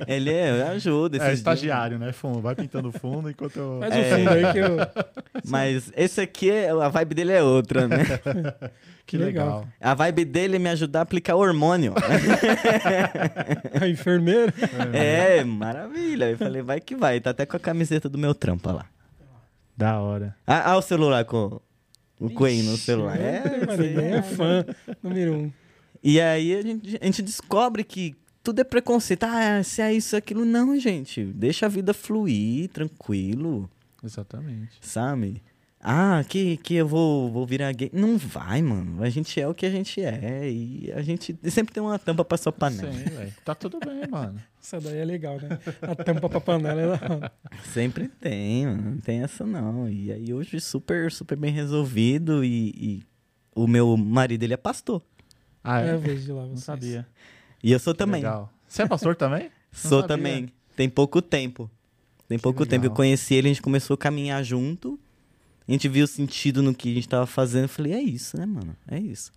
Ele é, eu ajudo. É esses dias. estagiário, né? Fundo. Vai pintando fundo enquanto eu... Faz É. o fundo aí que eu. (laughs) Mas esse aqui, é- a vibe dele é outra, né? (laughs) Que legal. A vibe dele é me ajudar a aplicar hormônio. A enfermeira. é, maravilha. Eu falei, vai que vai. Tá até com a camiseta do meu trampo olha lá. Da hora. Ah, ah, o celular com o Queen no celular. É, É, sei. é fã número um. E aí a gente, a gente descobre que tudo é preconceito. Ah, se é isso, aquilo. Não, gente. Deixa a vida fluir, tranquilo, Exatamente. sabe? Ah, que, que eu vou, vou virar gay. Não vai, mano. A gente é o que a gente é. E a gente sempre tem uma tampa pra sua panela. Sim, velho. Tá tudo bem, (laughs) mano. Essa daí é legal, né? A tampa pra panela é da. Sempre tem, mano. Não tem essa não. E aí hoje super, super bem resolvido e, e o meu marido, ele é pastor. Ah, É, é? eu vejo de lá Não vocês. sabia. E eu sou Que também. Legal. Você é pastor também? (laughs) Sou sabia. também. Tem pouco tempo. Tem pouco tempo. Eu conheci ele, a gente começou a caminhar junto. A gente viu o sentido no que a gente tava fazendo. Eu falei, é isso, né, mano? É isso.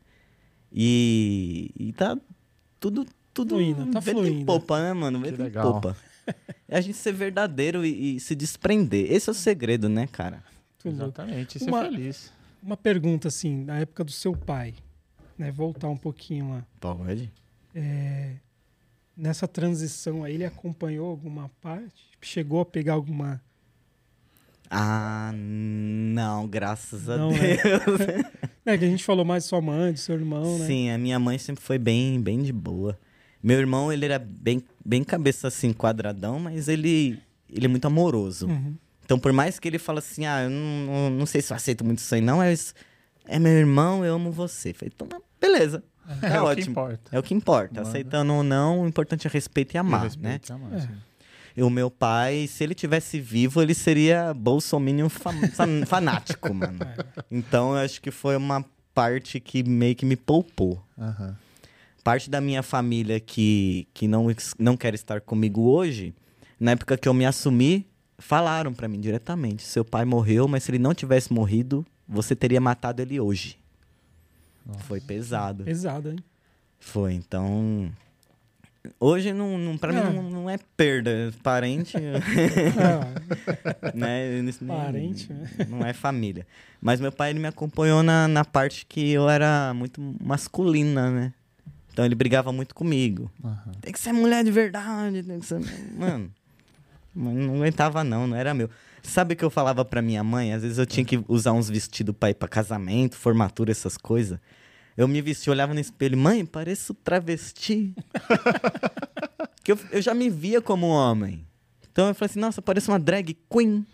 E, e tá tudo, tudo Fluindo, tá fluindo. popa, né, mano? Vento em popa. É a gente ser verdadeiro e, e se desprender. Esse é o segredo, né, cara? Exatamente. Ser Uma- feliz. Uma pergunta, assim, na época do seu pai, né? Voltar um pouquinho lá. Pode. É, nessa transição aí, ele acompanhou alguma parte? Chegou a pegar alguma Ah, não, graças a Não, né? Deus. (laughs) É que a gente falou mais de sua mãe, de seu irmão, né? Sim, a minha mãe sempre foi bem, bem de boa. Meu irmão, ele era bem, bem cabeça assim, quadradão, mas ele, ele é muito amoroso. Uhum. Então, por mais que ele fale assim, ah, eu não, não, sei se eu aceito muito isso aí, não, mas é meu irmão, eu amo você. Eu Falei, então, beleza. É, É o que ótimo. importa. É o que importa. Manda. Aceitando ou não, o importante é respeito e amar, Respeito né? e amar, É. sim. E o meu pai, se ele tivesse vivo, ele seria bolsominion fa- fa- (laughs) fanático, mano. Então, eu acho que foi uma parte que meio que me poupou. Aham. Parte da minha família que, que não, não quer estar comigo hoje, na época que eu me assumi, falaram pra mim diretamente: seu pai morreu, mas se ele não tivesse morrido, você teria matado ele hoje. Nossa. Foi pesado. Pesado, hein? Foi, então. Hoje, não, não, pra É. mim, não, não é perda. Parente, (laughs) (laughs) né? Parente, né? Não é família. Mas meu pai, ele me acompanhou na, na parte que eu era muito masculina, né? Então ele brigava muito comigo. Aham. Tem que ser mulher de verdade, tem que ser... Mano, mano, não aguentava não, não era meu. Sabe o que eu falava pra minha mãe? Às vezes eu tinha que usar uns vestidos pra ir pra casamento, formatura, essas coisas. Eu me vestia, olhava no espelho, mãe, pareço travesti. (laughs) que eu, eu já me via como homem. Então eu falei assim, nossa, pareço uma drag queen.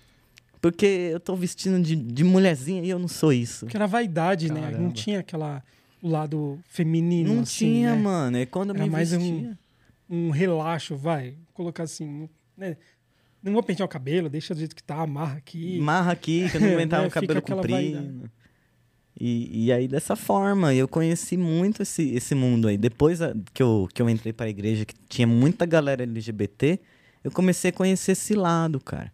Porque eu tô vestindo de, de mulherzinha e eu não sou isso. que era vaidade, né? Não Caramba. tinha aquela o lado feminino, Não assim, tinha, né? mano. E quando eu Era me mais vestia... um, um relaxo, vai. Vou colocar assim, né? Não vou pentear o cabelo, deixa do jeito que tá, amarra aqui. Marra aqui, que eu não (laughs) aguentava Né, o cabelo comprido. vaidade. E, e aí, dessa forma, eu conheci muito esse, esse mundo aí. Depois a- que eu, que eu entrei para a igreja, que tinha muita galera LGBT, eu comecei a conhecer esse lado, cara.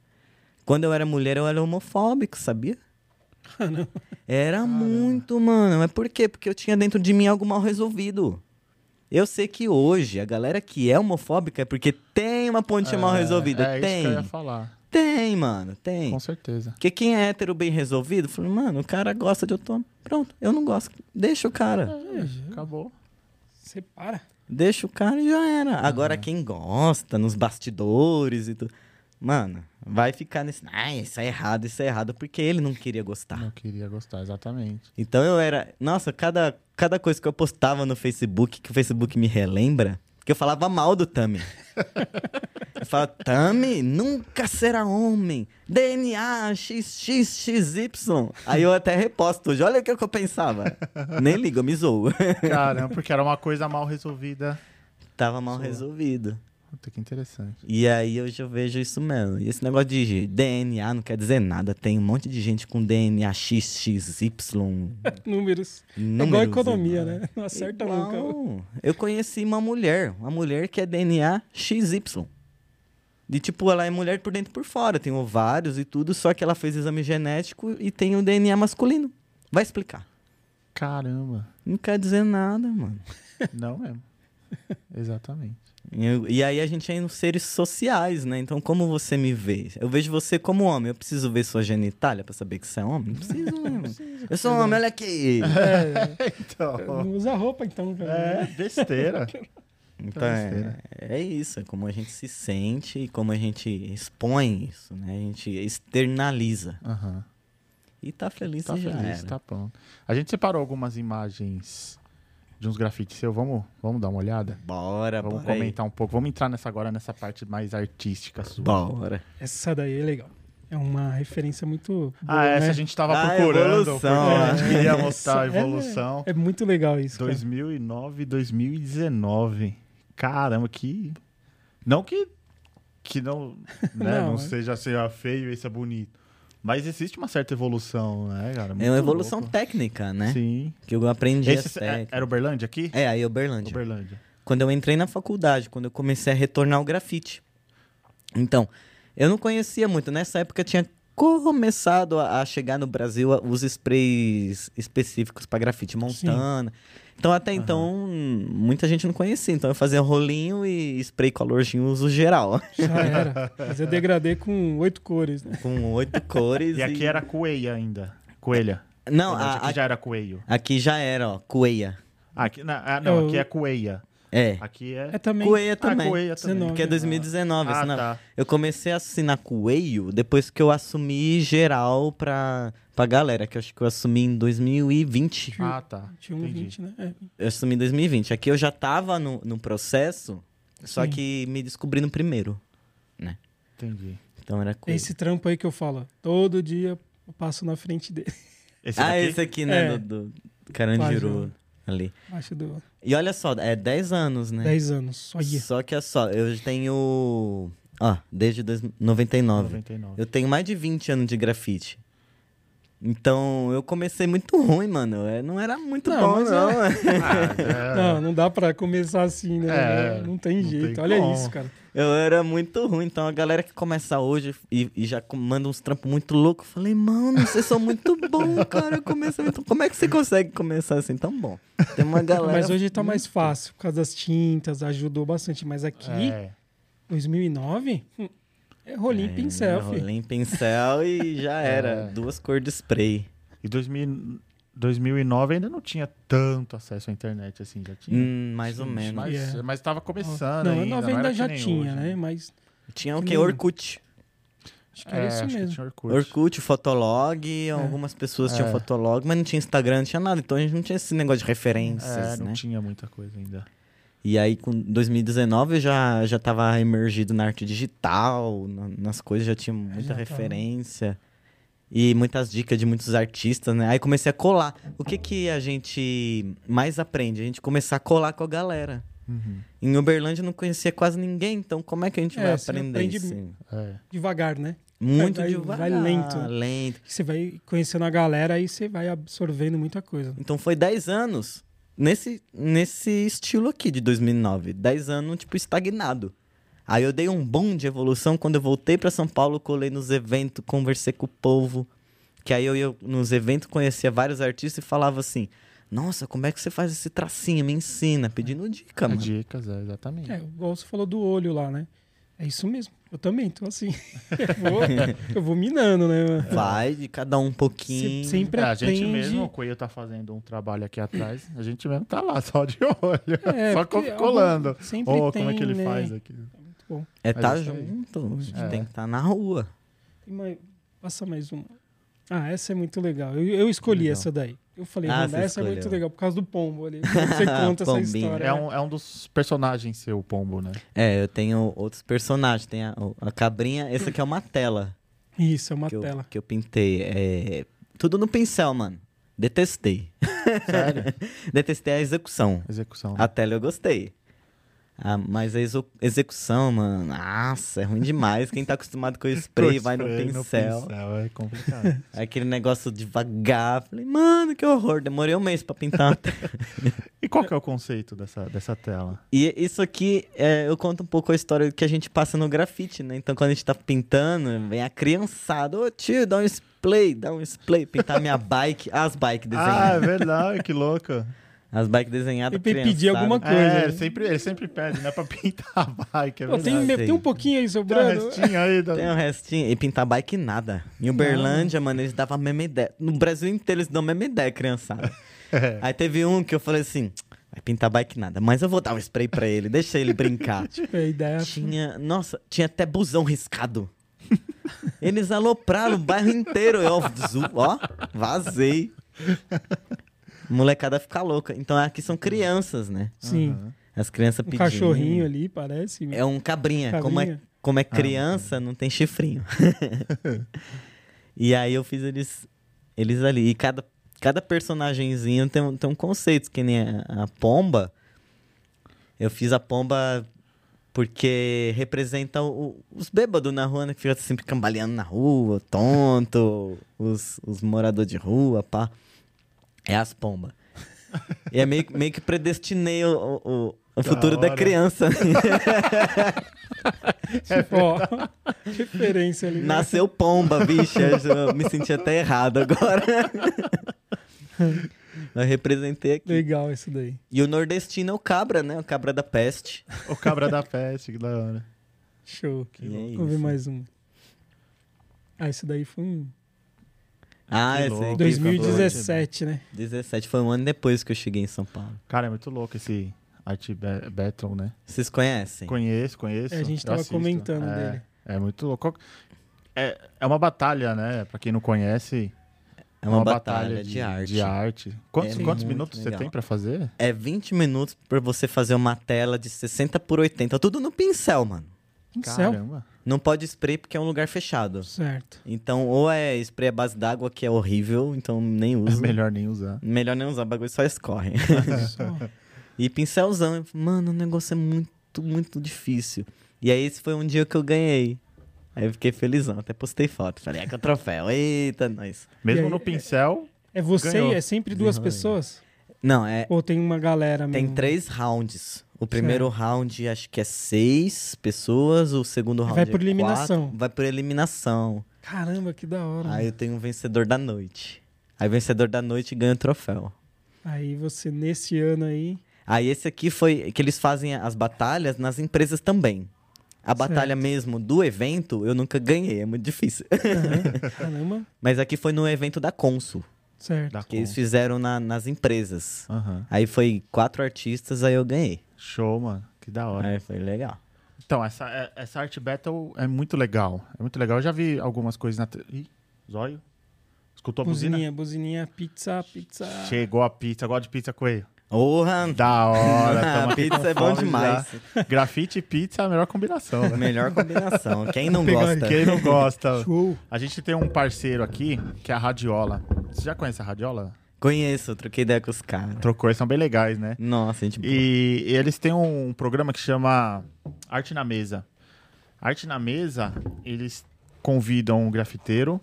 Quando eu era mulher, eu era homofóbico, sabia? Ah, não. Era muito, mano. Mas por quê? Porque eu tinha dentro de mim algo mal resolvido. Eu sei que hoje a galera que é homofóbica é porque tem uma pontinha mal resolvida. É, tem. isso que eu ia falar. Tem, mano, tem. Com certeza. Porque quem é hétero bem resolvido, falou, mano, o cara gosta de outro homem. Pronto, eu não gosto. Deixa o cara. Acabou. Separa. Deixa o cara e já era. Agora, quem gosta, nos bastidores e tudo. Mano, vai ficar nesse. Ah, isso é errado, isso é errado, porque ele não queria gostar. Não queria gostar, exatamente. Então eu era. Nossa, cada, cada coisa que eu postava no Facebook, que o Facebook me relembra, que eu falava mal do Tami. (laughs) eu falava, Tami nunca será homem. DNA XXXY. Aí eu até reposto hoje. Olha o que eu pensava. Nem (laughs) ligo, eu me zoo. Caramba, porque era uma coisa mal resolvida. Tava mal Sua. resolvido. Puta, que interessante. E aí hoje eu vejo isso mesmo. E esse negócio de DNA não quer dizer nada. Tem um monte de gente com DNA XXY. (laughs) Números. É igual números, economia, né? Não acerta nunca. Eu conheci uma mulher, uma mulher que é DNA XY. De tipo, ela é mulher por dentro e por fora, tem ovários e tudo, só que ela fez exame genético e tem o DNA masculino. Vai explicar. Caramba. Não quer dizer nada, mano. (laughs) Não mesmo. Exatamente. Eu- e aí a gente é nos seres sociais, né? Então, como você me vê? Eu vejo você como homem. Eu preciso ver sua genitália pra saber que você é homem? Não preciso, né, mano? Eu sou homem, olha aqui. (laughs) É, (laughs) Então. não usa roupa, então. cara. É, besteira. Então, é, besteira. é isso, é como a gente se sente e como a gente expõe isso, né? A gente externaliza. Aham. E tá feliz Tá e já feliz, era. tá pronto. A gente separou algumas imagens de uns grafites seu. Vamos, vamos dar uma olhada? Bora, Vamos bora aí. comentar um pouco. Vamos entrar nessa agora nessa parte mais artística sua. Bora. Essa daí é legal. É uma referência muito. Ah, boa, essa né? a gente tava Ah, procurando. evolução, a gente (laughs) queria mostrar a Essa- é- evolução. É, muito legal isso. cara. 2009, 2019. Caramba, que. Não que. Que não. Né, Não, não, é. seja, seja feio e seja bonito. Mas existe uma certa evolução, né, cara? É Muito uma evolução louco. técnica, né? Sim. Que eu aprendi Esse, as é- era Uberlândia aqui? É, aí Uberlândia. Uberlândia. Quando eu entrei na faculdade, quando eu comecei a retornar o grafite. Então, eu não conhecia muito. Nessa época tinha começado a, a chegar no Brasil os sprays específicos para grafite, Montana. Então, até então, muita gente não conhecia. Então, eu fazia rolinho e spray colorzinho uso geral. Já era. Fazer degradê com oito cores, né? com oito cores. E aqui era coelha ainda. Coelha. Não, a- aqui a- já era coelho. aqui já era, ó, cueia. Ah, aqui, na- ah, não, Eu- aqui é coelha. É. Aqui é. É também. Coelho Ah, também. Coelho também. 19. Que é 2019. Ah, tá. Eu comecei a assinar Coelho depois que eu assumi geral pra, pra galera, que eu acho que eu assumi em 2020. Ah, tá. 21, Entendi. 20, né? É. Eu assumi em 2020. Aqui eu já tava no, no processo, só Sim. que me descobri no primeiro. Entendi. Então era Coelho. Esse trampo aí que eu falo. Todo dia eu passo na frente dele. Esse Ah, daqui? esse aqui, né? É. Do, do Carandiru. Ali. Acho do E olha só, é 10 anos, né? 10 anos. Olha. Só que é só, eu tenho. Ó, desde dois- 99. 99. Eu tenho mais de 20 anos de grafite. Então, eu comecei muito ruim, mano. Eu não era muito Não, bom, não. Ah, é. (laughs) Não, não dá pra começar assim, né? É, não tem não jeito. tem Olha como. isso, cara. Eu era muito ruim. Então, a galera que começa hoje e, e já manda uns trampos muito loucos, eu falei, mano, vocês são muito bom, (laughs) cara. Eu comecei muito... Como é que você consegue começar assim tão bom? Tem uma galera. Mas hoje tá mais fácil, por causa das tintas, ajudou bastante. Mas aqui, É. 2009, hum, é rolinho É, e pincel, filho. Rolinho pincel e já era. É. Duas cores de spray. E 2000, 2009 ainda não tinha tanto acesso à internet assim, já tinha. Hum, mais ou menos. Mas, Yeah. mas tava começando Não, ainda. 90 não era já tinha, hoje, né? Mas Tinha o Que Orkut. acho que era isso É, acho que mesmo. Orkut. Orkut, Fotolog, algumas pessoas tinham É. Fotolog, mas não tinha Instagram, não tinha nada. Então a gente não tinha esse negócio de referências, É, não né? tinha muita coisa ainda. E aí, com 2019, eu já, já tava emergido na arte digital, na- nas coisas, já tinha muita já tava. E muitas dicas de muitos artistas, né? Aí comecei a colar. O que que a gente mais aprende? A gente começar a colar com a galera. Uhum. Em Uberlândia eu não conhecia quase ninguém, então como é que a gente É, vai aprender aprende isso? É. Devagar, né? Muito vai- devagar. vai lento. lento. Você vai conhecendo a galera, aí você vai absorvendo muita coisa. Então foi 10 anos nesse, nesse estilo aqui de 2009. 10 anos, tipo, estagnado. Aí eu dei um boom de evolução quando eu voltei pra São Paulo, colei nos eventos, conversei com o povo. Que aí eu ia nos eventos, conhecia vários artistas e falava assim: Nossa, como é que você faz esse tracinho? Me ensina, pedindo dica, mano. Dicas, é, exatamente. É, igual você falou do olho lá, né? É isso mesmo. Eu também tô assim. eu, (laughs) vou, eu vou minando, né? Vai de cada um um pouquinho. Você sempre É, a gente mesmo, o Coelho tá fazendo um trabalho aqui atrás, a gente mesmo tá lá, só de (laughs) olho. É, só colando. algum- Sempre Ou tem, como é que ele né? faz aqui? Bom. É Mas tá junto. A gente É. tem que estar na rua. Mais- Passa mais uma. Ah, essa é muito legal. Eu, eu escolhi Legal. essa daí. Eu falei, Ah, "Mano, você essa é muito escolheu. legal, por causa do pombo ali. (laughs) Você conta essa história. É um, é um dos personagens seu, Pombo, né? É, eu tenho outros personagens. Tem a, a cabrinha. Essa aqui é uma tela. Isso, é uma que eu, tela. que eu pintei. É, tudo no pincel, mano. Detestei. Sério? (laughs) Detestei a execução. Execução. né? A tela eu gostei. Ah, mas a execução, mano, nossa, é ruim demais. Quem tá acostumado com o spray Com vai no spray pincel. É complicado. (laughs) Aquele negócio devagar. Falei, mano, que horror. Demorei um mês pra pintar. (laughs) e qual que é o conceito dessa, dessa tela? e isso aqui, é, eu conto um pouco a história que a gente passa no grafite, né? Então quando a gente tá pintando, vem a criançada. Ô tio, dá um spray, dá um spray. Pintar minha bike, as bikes desenhadas. Ah, é verdade, que louco. (laughs) As bikes desenhadas. E pe- pedir alguma coisa. É, né? ele sempre, ele sempre pede, né? Pra (laughs) pintar a bike, é Pô, tem, tem um pouquinho aí Tem um sobrando. restinho aí. (laughs) Da... Tem um restinho. E pintar bike nada. Em Uberlândia, mano, eles davam a mesma ideia. No Brasil inteiro eles dão a mesma ideia, criançada. (laughs) É. Aí teve um que eu falei assim: vai pintar bike nada, mas eu vou dar um spray pra ele, deixa ele brincar. Tipo, a ideia. tinha. Nossa, tinha até busão riscado. Eles alopraram o bairro inteiro. Eu, ó, vazei. Molecada fica louca. Então aqui são crianças, né? Sim. Aham. As crianças Um pedindo. cachorrinho ali, parece. É um cabrinha. Como é, Cabrinha. como é criança, não tem chifrinho. (laughs) e aí eu fiz eles, eles ali. E cada, cada personagemzinho tem, um- tem um conceito, que nem a, a pomba. Eu fiz a pomba porque representa o- os bêbados na rua, né? Que fica sempre cambaleando na rua, tonto, os, os moradores de rua, pá. É as pombas. E é meio, meio que predestinei o, o, o- Da futuro da hora. criança. Tipo, (laughs) ó, (laughs) referência ali. né? Nasceu pomba, bicha. Eu me senti até errado agora. (laughs) Eu representei aqui. Legal isso daí. E o nordestino é o cabra, né? O cabra da peste. O cabra da peste, que da hora. Show. E é Vamos ver mais um. Ah, esse daí foi um. Ah, Que esse louco. aí. que 2017, né? foi 17. Foi um ano depois que eu cheguei em São Paulo. Cara, é muito louco esse Art Ba- Battle, né? Vocês conhecem? Conheço, conheço. É, a gente tava comentando é, dele. É muito louco. É, é uma batalha, né? Pra quem não conhece. É uma, batalha, de, arte. De arte. Quantos, É quantos minutos você legal. tem pra fazer? É 20 minutos pra você fazer uma tela de 60 por 80. Tudo no pincel, mano. Pincel. Caramba. Não pode spray porque é um lugar fechado. Certo. Então, ou é spray à base d'água, que é horrível, então nem É uso. melhor nem usar. Melhor nem usar, o bagulho só escorre. Só. (laughs) e pincelzão. Mano, o negócio é muito, muito difícil. E aí, esse foi um dia que eu ganhei. Aí eu fiquei felizão, até postei foto. Falei, é que é o troféu. Eita, nós. Mesmo aí, no pincel. É você Ganhou. e é sempre duas Desenrolei. pessoas? Não, é. Ou tem uma galera Tem mesmo? três rounds. O primeiro round acho que é seis pessoas, o segundo round Vai é por eliminação. quatro, vai por eliminação. Caramba, que da hora. Aí eu tenho um vencedor da noite. Aí o vencedor da noite ganha o troféu. Aí você, nesse ano aí... Aí esse aqui foi que eles fazem as batalhas nas empresas também. A batalha mesmo do evento eu nunca ganhei, é muito difícil. Aham. (laughs) Caramba, Mas aqui foi no evento da Consul, certo. Da que eles fizeram na- nas empresas. Aham. Aí foi quatro artistas, aí eu ganhei. Show, mano. Que da hora. Aí foi legal. Então, essa, é- essa Art Battle é muito legal. É muito legal. Eu já vi algumas coisas na. Ih, zóio. Escutou a buzina? Buzininha, buzininha, pizza, pizza. Chegou a pizza. Gosta de pizza, Coelho? Porra! Da hora. (laughs) tamo A aqui pizza com é bom demais. já. Grafite e pizza é a melhor combinação, né? Melhor combinação. Quem não Pegar gosta? Quem não gosta? (laughs) Show. A gente tem um parceiro aqui, que é a Radiola. Você já conhece a Radiola? Conheço, troquei ideia com os caras. Trocou, eles são bem legais, né? Nossa, gente. E eles têm um programa que chama Arte na Mesa. Arte na Mesa, eles convidam um grafiteiro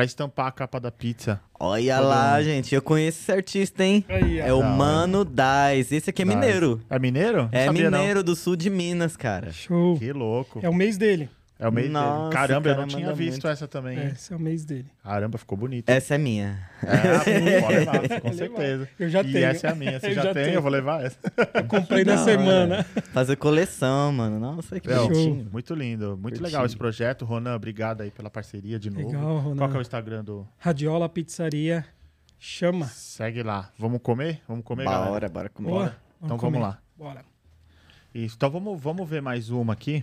pra estampar a capa da pizza. Olha Todo lá, mundo. gente. Eu conheço esse artista, hein? Aí, É o. Mano Daz. Esse aqui é Daz. mineiro. É mineiro? Não É sabia, não. mineiro do sul de Minas, cara. Show. Que louco. É o mês dele. É o meio Nossa, dele. Caramba, eu não tinha visto muito. essa também. É, esse é o mês dele. Caramba, ficou bonito. Essa é minha. É, pode levar, (laughs) com Vou levar. certeza. Eu já e tenho. essa é a minha. Você Eu já, já tem, tenho. eu vou levar essa. Eu comprei na semana. Fazer coleção, mano. Nossa, que bonitinho. muito lindo. Muito Curti. legal esse projeto. Ronan, obrigado aí pela parceria de novo. Legal, Ronan. Qual que é o Instagram do... Radiola Pizzaria. Chama. Segue lá. Vamos comer? Vamos comer, galera? Bora, bora comer. Boa. Então comer. vamos lá. Bora. Isso. Então vamos, vamos ver mais uma aqui.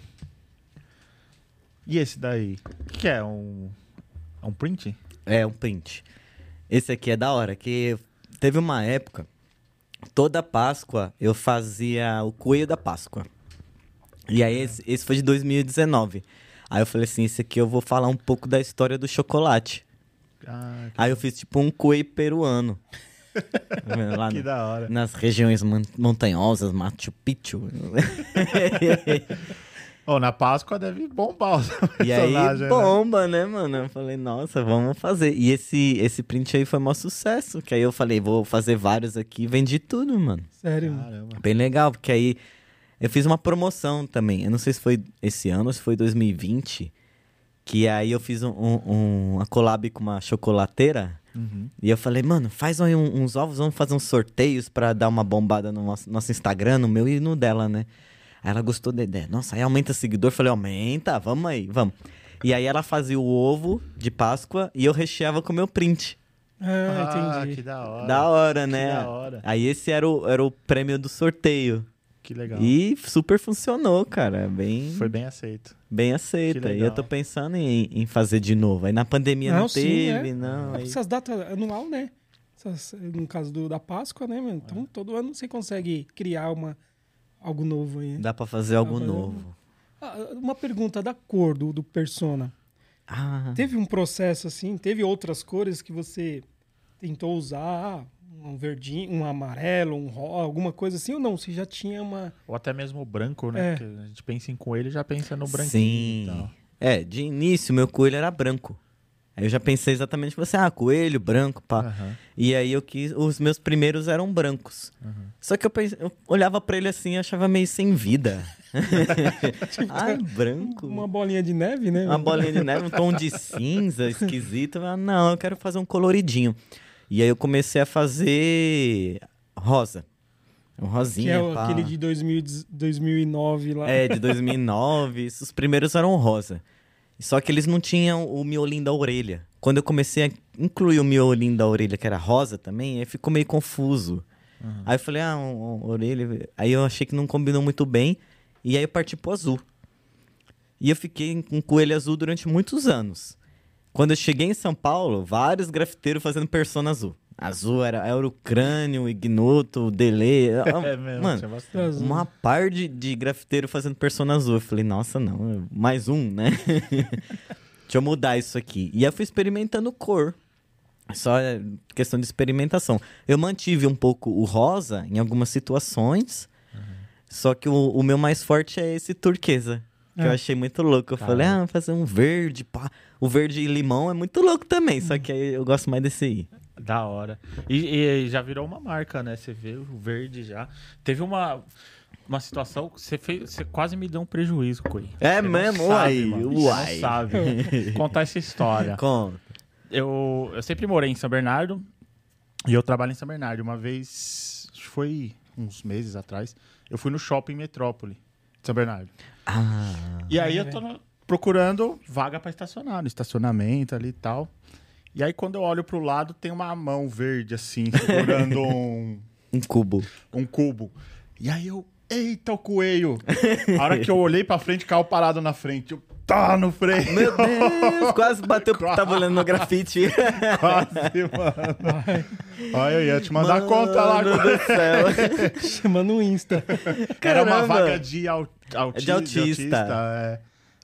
E esse daí? O que, que é? Um, é um print? É, um print. Esse aqui é da hora, que teve uma época, toda Páscoa eu fazia o coelho da Páscoa. E aí esse, esse foi de 2019. Aí eu falei assim, esse aqui eu vou falar um pouco da história do chocolate. Ah, Aí eu fiz tipo um coelho peruano. (laughs) Lá que no- da hora. nas regiões mon- montanhosas, Machu Picchu. (laughs) Oh, na Páscoa deve bombar os (laughs) E aí, né? bomba, né, mano? Eu falei, nossa, vamos fazer. E esse, esse print aí foi maior sucesso. Que aí eu falei, vou fazer vários aqui vendi tudo, mano. Sério. Caramba. Bem legal, porque aí eu fiz uma promoção também. Eu não sei se foi esse ano ou se foi 2020. Que aí eu fiz um, um- uma collab com uma chocolateira. Uhum. E eu falei, mano, faz aí um- uns ovos, vamos fazer uns sorteios pra dar uma bombada no nosso, nosso Instagram, no meu e no dela, né? Aí ela gostou da ideia. Nossa, aí aumenta seguidor. Falei, aumenta, vamos aí, vamos. E aí ela fazia o ovo de Páscoa e eu recheava com o meu print. Ah, Ah, entendi. que da hora. Da hora, Que né? da hora. Aí esse era o, era o prêmio do sorteio. Que legal. E super funcionou, cara. Bem, Foi bem aceito. bem aceita. Que E eu tô pensando em, em fazer de novo. Aí na pandemia não, sim, teve, é. não. É aí- Essas datas anual, né? Essas- no caso do, da Páscoa, né, mano? É. Então, todo ano você consegue criar uma, algo novo aí. Dá pra fazer algo pra fazer novo. Ah, uma pergunta da cor do, do Persona. Ah, Teve um processo assim? Teve outras cores que você tentou usar? Ah, Um verdinho, um amarelo, um rosa, alguma coisa assim? Ou não? Você já tinha uma... Ou até mesmo o branco, né? É. Porque a gente pensa em coelho e já pensa no branquinho sim. É, de início meu coelho era branco. Aí eu já pensei exatamente você, ah, coelho, branco, pá. Aham. E aí eu quis, os meus primeiros eram brancos. Só que eu, pense- eu olhava pra ele assim e achava meio sem vida. (laughs) Ai, branco. Uma bolinha de neve, né? Uma bolinha de neve, um tom de cinza esquisito. Falei, não, eu quero fazer um coloridinho. E aí eu comecei a fazer rosa. Um Que rosinha, é o- pá. aquele de 2000, 2009 lá. É, de 2009. Isso, (laughs) Os primeiros eram rosa. Só que eles não tinham o miolinho da orelha. Quando eu comecei a incluir o miolinho da orelha, que era rosa também, aí ficou meio confuso. Aí eu falei, ah, um, um orelha. Aí eu achei que não combinou muito bem. E aí eu parti pro azul. E eu fiquei com coelho azul durante muitos anos. Quando eu cheguei em São Paulo, vários grafiteiros fazendo persona azul. Azul era, era o crânio, o ignoto, o delay. (laughs) É mesmo, Mano, uma par de, de grafiteiro fazendo persona azul. Eu falei, nossa, não, mais um, né? (laughs) Deixa eu mudar isso aqui. E aí eu fui experimentando cor. Só questão de experimentação. Eu mantive um pouco o rosa em algumas situações. Só que o, o meu mais forte é esse turquesa. Que eu É. achei muito louco. Eu falei, ah, fazer um verde, pá. O verde e limão é muito louco também. Só que aí eu gosto mais desse aí. Da hora. E, e já virou uma marca, né? Você vê o verde já. Teve uma, uma situação que você, fez, você quase me deu um prejuízo com ele. É Você mesmo? sabe, Uai, mano. Uai. Não sabe. (laughs) Contar essa história. Conta. Eu, eu sempre morei em São Bernardo e eu trabalho em São Bernardo. Uma vez, foi uns meses atrás, eu fui no shopping Metrópole de São Bernardo. Ah. E aí eu tô no- procurando vaga pra estacionar, no estacionamento ali e tal. E aí quando eu olho pro lado, tem uma mão verde assim, segurando (laughs) um, Um cubo. um cubo. E aí eu, eita, o coelho! A hora que eu olhei pra frente, caiu parado na frente. Eu, tá no freio! Meu Deus, quase bateu porque tava olhando no grafite. (laughs) Quase, mano. Olha, eu ia te mandar a conta lá. Mano do céu. (laughs) Chamando o Insta. Era uma Caramba. vaga de, au, auti- De autista. é.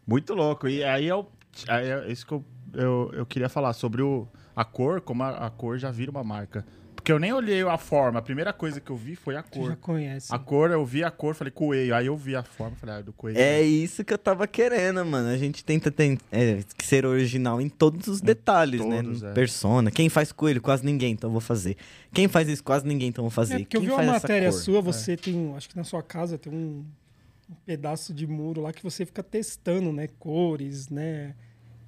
Muito louco. E aí eu. Aí é isso que eu, eu, eu queria falar sobre o, a cor, como a, a cor já vira uma marca. Porque eu nem olhei a forma. A primeira coisa que eu vi foi a Tu já cor. conhece. A cor, eu vi a cor, falei coelho. Aí eu vi a forma, falei, ah, é do coelho. É isso que eu tava querendo, mano. A gente tenta tem, é, ser original em todos os detalhes, todos, né? é. Persona. Quem faz coelho? Quase ninguém, então eu vou fazer. Quem faz isso? Quase ninguém, então eu vou fazer. É porque eu Quem vi uma matéria cor? sua, você tem, acho que na sua casa tem um, um pedaço de muro lá que você fica testando, né, cores, né?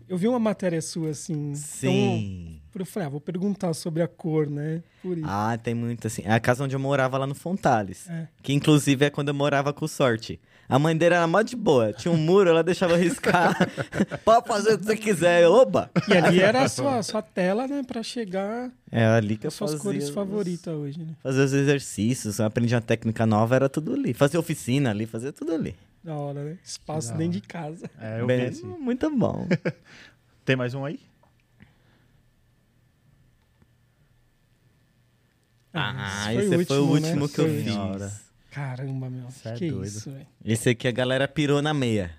Eu vi uma matéria sua assim. Sim. Então, eu falei, ah, vou perguntar sobre a cor, né? Por isso. Ah, tem muito assim. É a casa onde eu morava lá no Fontales. É. Que inclusive é quando eu morava com sorte. A mãe dele era mó de boa. Tinha um muro, ela deixava riscar. (laughs) Pode fazer o que você quiser. Oba! E ali era a sua, sua tela, né, pra chegar É ali que eu suas fazia. cores os- favoritas hoje, né? Fazer os exercícios, aprendi uma técnica nova, era tudo ali. Fazer oficina ali, fazer tudo ali. Da hora, né? Espaço dentro de casa. É, eu Bem, vi esse. muito bom. (laughs) Tem mais um aí? Ah, esse esse foi o último né? que eu Foi- fiz. Senhora. Caramba, meu. Cê é que doido. isso, velho. Esse aqui a galera pirou na meia.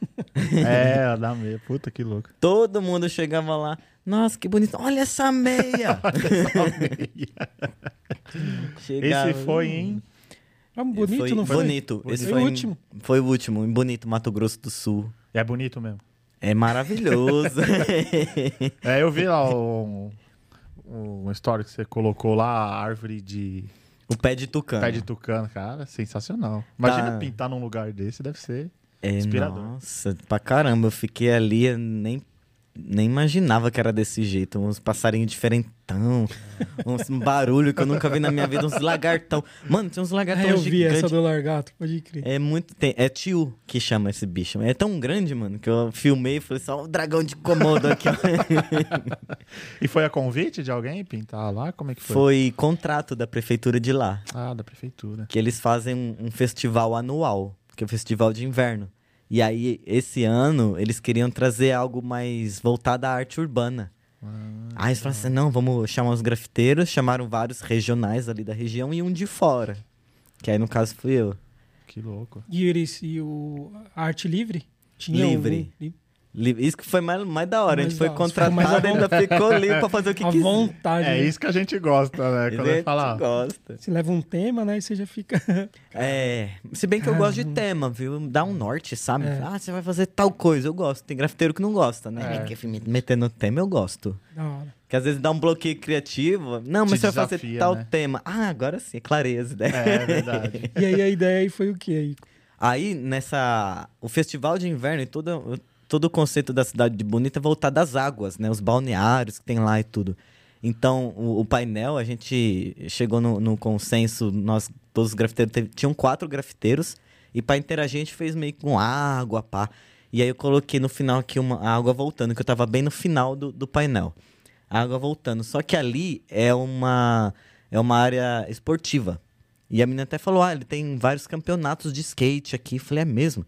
(laughs) É, dá meia. Puta que louco. Todo mundo chegava lá. Nossa, que bonito. Olha essa meia! (laughs) Chegava- Esse foi em. Ah, bonito, foi não foi? Bonito. Esse Foi foi, o em- último. Foi o último, em Bonito, Mato Grosso do Sul. É bonito mesmo. É maravilhoso. (laughs) É, eu vi lá um, um story que você colocou lá, a árvore de o pé de tucano. pé de tucano, cara, sensacional. Imagina Tá. pintar num lugar desse, deve ser. É, Inspirador. Nossa, pra caramba. Eu fiquei ali, nem, nem imaginava que era desse jeito. Uns passarinhos diferentão, uns um barulho que eu nunca vi na minha vida, uns lagartão. Mano, tinha uns lagartão eu vi gigantes. essa do largato, pode crer. É muito. tem- é tio que chama esse bicho. É tão grande, mano, que eu filmei e falei só o dragão de Komodo aqui. ó." (laughs) E foi a convite de alguém pintar lá? Como é que foi? Foi contrato da prefeitura de lá. Ah, da prefeitura. Que eles fazem um, um festival anual, que é o festival de inverno. E aí, esse ano, eles queriam trazer algo mais voltado à arte urbana. aí eles falaram assim: não, vamos chamar os grafiteiros, chamaram vários regionais ali da região e um de fora. Que aí, no caso, fui eu. Que louco. E eles e o a arte livre? Tinha Livre. um- li- Li- Isso que foi mais, mais da hora. a gente foi contratado e ainda ficou livre pra fazer o que à quiser. vontade. É né? isso que a gente gosta, né? A Quando gente vai falar. gosta. Você leva um tema, né? E você já fica. (laughs) É, se bem que eu gosto de tema, viu? Dá um norte, sabe? É. Ah, você vai fazer tal coisa, eu gosto. Tem grafiteiro que não gosta, né? É. Me meter no tema, eu gosto. da hora. Que às vezes dá um bloqueio criativo. Não, mas Te você vai fazer desafia, tal né? tema. Ah, agora sim, clarei as ideias. É verdade. (laughs) E aí a ideia aí foi o quê aí? Aí, nessa. O festival de inverno e todo, todo o conceito da cidade de Bonita é voltado às águas, né? Os balneários que tem lá e tudo. Então, o, o painel, a gente chegou no, no consenso, nós, todos os grafiteiros, teve- tinham quatro grafiteiros, e pra interagir a gente fez meio com água, pá. E aí eu coloquei no final aqui uma a água voltando, que eu tava bem no final do, do painel. A água voltando. Só que ali é uma. é uma área esportiva. E a menina até falou: ah, ele tem vários campeonatos de skate aqui. Eu falei: é mesmo?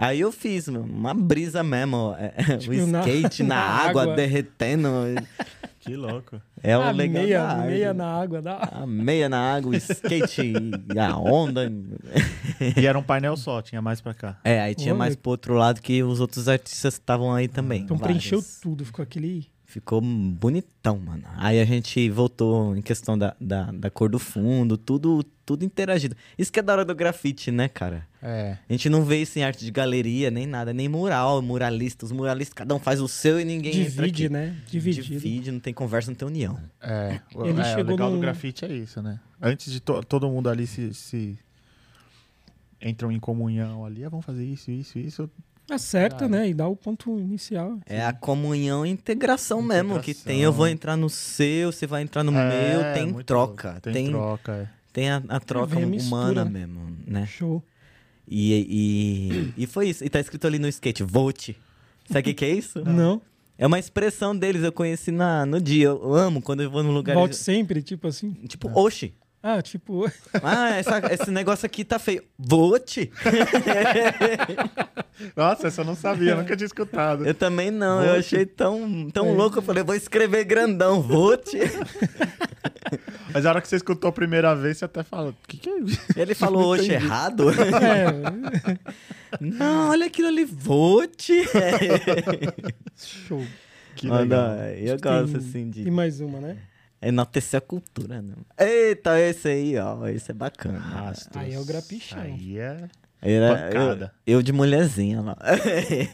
Aí eu fiz meu, uma brisa mesmo, é, Tipo, o skate na, (laughs) na água, água. derretendo. (laughs) Que louco. É o legal meia, da meia na água. Dá... A meia na água, o skate e a onda. E era um painel só, tinha mais pra cá. É, aí tinha Olha. mais pro outro lado que os outros artistas estavam aí também. Então vários. preencheu tudo, ficou aquele. Ficou bonitão, mano. Aí a gente voltou em questão da, da, da cor do fundo, tudo, tudo interagido. Isso que é da hora do grafite, né, cara? É. A gente não vê isso em arte de galeria, nem nada, nem mural, muralista. Os muralistas, cada um faz o seu e ninguém entra Divide, aqui. né? Dividido. Divide, não tem conversa, não tem união. É, o- Ele é, o legal do num- grafite é isso, né? Antes de to- todo mundo ali se, se entram em comunhão ali, ah, vamos fazer isso, isso, isso. Acerta, Ah, né? E dá o ponto inicial. É a comunhão e integração, mesmo que Integração. tem. Eu vou entrar no seu, você vai entrar no É, meu, tem troca. Tem, Tem, troca, é. tem a, a troca a humana mesmo, né? Show. E, e, e foi isso. E tá escrito ali no skate, vote. Sabe o que, que é isso? (laughs) Não. É uma expressão deles, eu conheci na, no dia. Eu amo quando eu vou num lugar. Volte sempre, tipo assim. Tipo, oxi. Ah, tipo. (laughs) Ah, essa- esse negócio aqui tá feio. Vote? (laughs) Nossa, essa eu não sabia, nunca tinha escutado. Eu também não, eu Vote? achei tão, tão É. louco. Eu falei, vou escrever grandão, vote. (laughs) Mas a hora que você escutou a primeira vez, você até fala, o que, que é isso? Ele falou oxi errado. É. Não, olha aquilo ali, vote. Show. Que Mano, legal. eu Tem- gosto assim E de mais uma, né? Enaltecer a cultura, né? Eita, esse aí, ó, esse é bacana. Rastros. Aí é o grapichão. Aí é... Era, eu, eu de mulherzinha lá.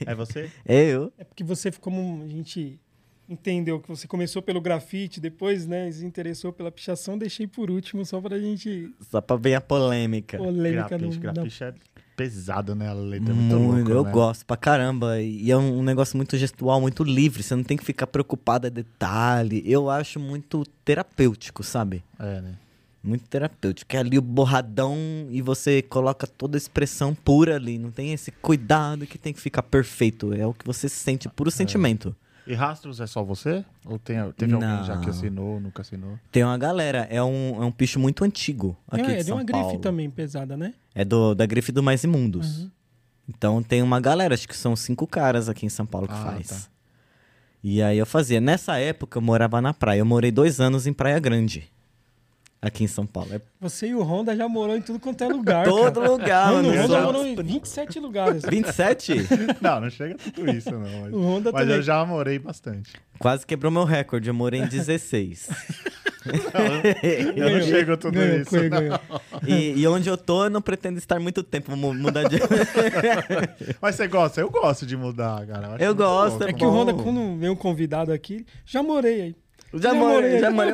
É você? (laughs) É eu. É porque você, como a gente entendeu que você começou pelo grafite, depois, né, se interessou pela pichação, deixei por último só pra gente Só pra ver a polêmica. polêmica no, na- grapiche é pesado, né? A letra é muito Muito, louca, eu né? gosto pra caramba. E é um, um negócio muito gestual, muito livre. Você não tem que ficar preocupado a detalhe. Eu acho muito terapêutico, sabe? É, né? Muito terapêutico. É ali o borradão e você coloca toda a expressão pura ali. Não tem esse cuidado que tem que ficar perfeito. É o que você sente, puro sentimento. E Rastros é só você? Ou tem, teve alguém já que Não. assinou, nunca assinou? Tem uma galera, é um, é um picho muito antigo aqui é, de é de São uma Paulo. grife também pesada, né? É do, da grife do Mais Imundos. Uhum. Então tem uma galera, acho que são cinco caras aqui em São Paulo que Ah, faz. tá. E aí eu fazia. Nessa época eu morava na praia. Eu morei dois anos em Praia Grande. Aqui em São Paulo. É Você e o Honda já morou em tudo quanto é lugar. todo cara. lugar, Mano, o eu Honda já- morou em 27 lugares. 27? (laughs) Não, não chega a tudo isso, não. Mas, O Honda mas também. eu já morei bastante. Quase quebrou meu recorde. Eu morei em 16. Eu não chego a tudo ganhou, isso. ganhou, ganhou. e, e onde eu tô, eu não pretendo estar muito tempo. Vou mu- mudar de. (laughs) Mas você gosta? Eu gosto de mudar, cara. Eu muito gosto, louco. É é que o Honda, quando vem um convidado aqui, já morei aí. Já morei, já aí. morei.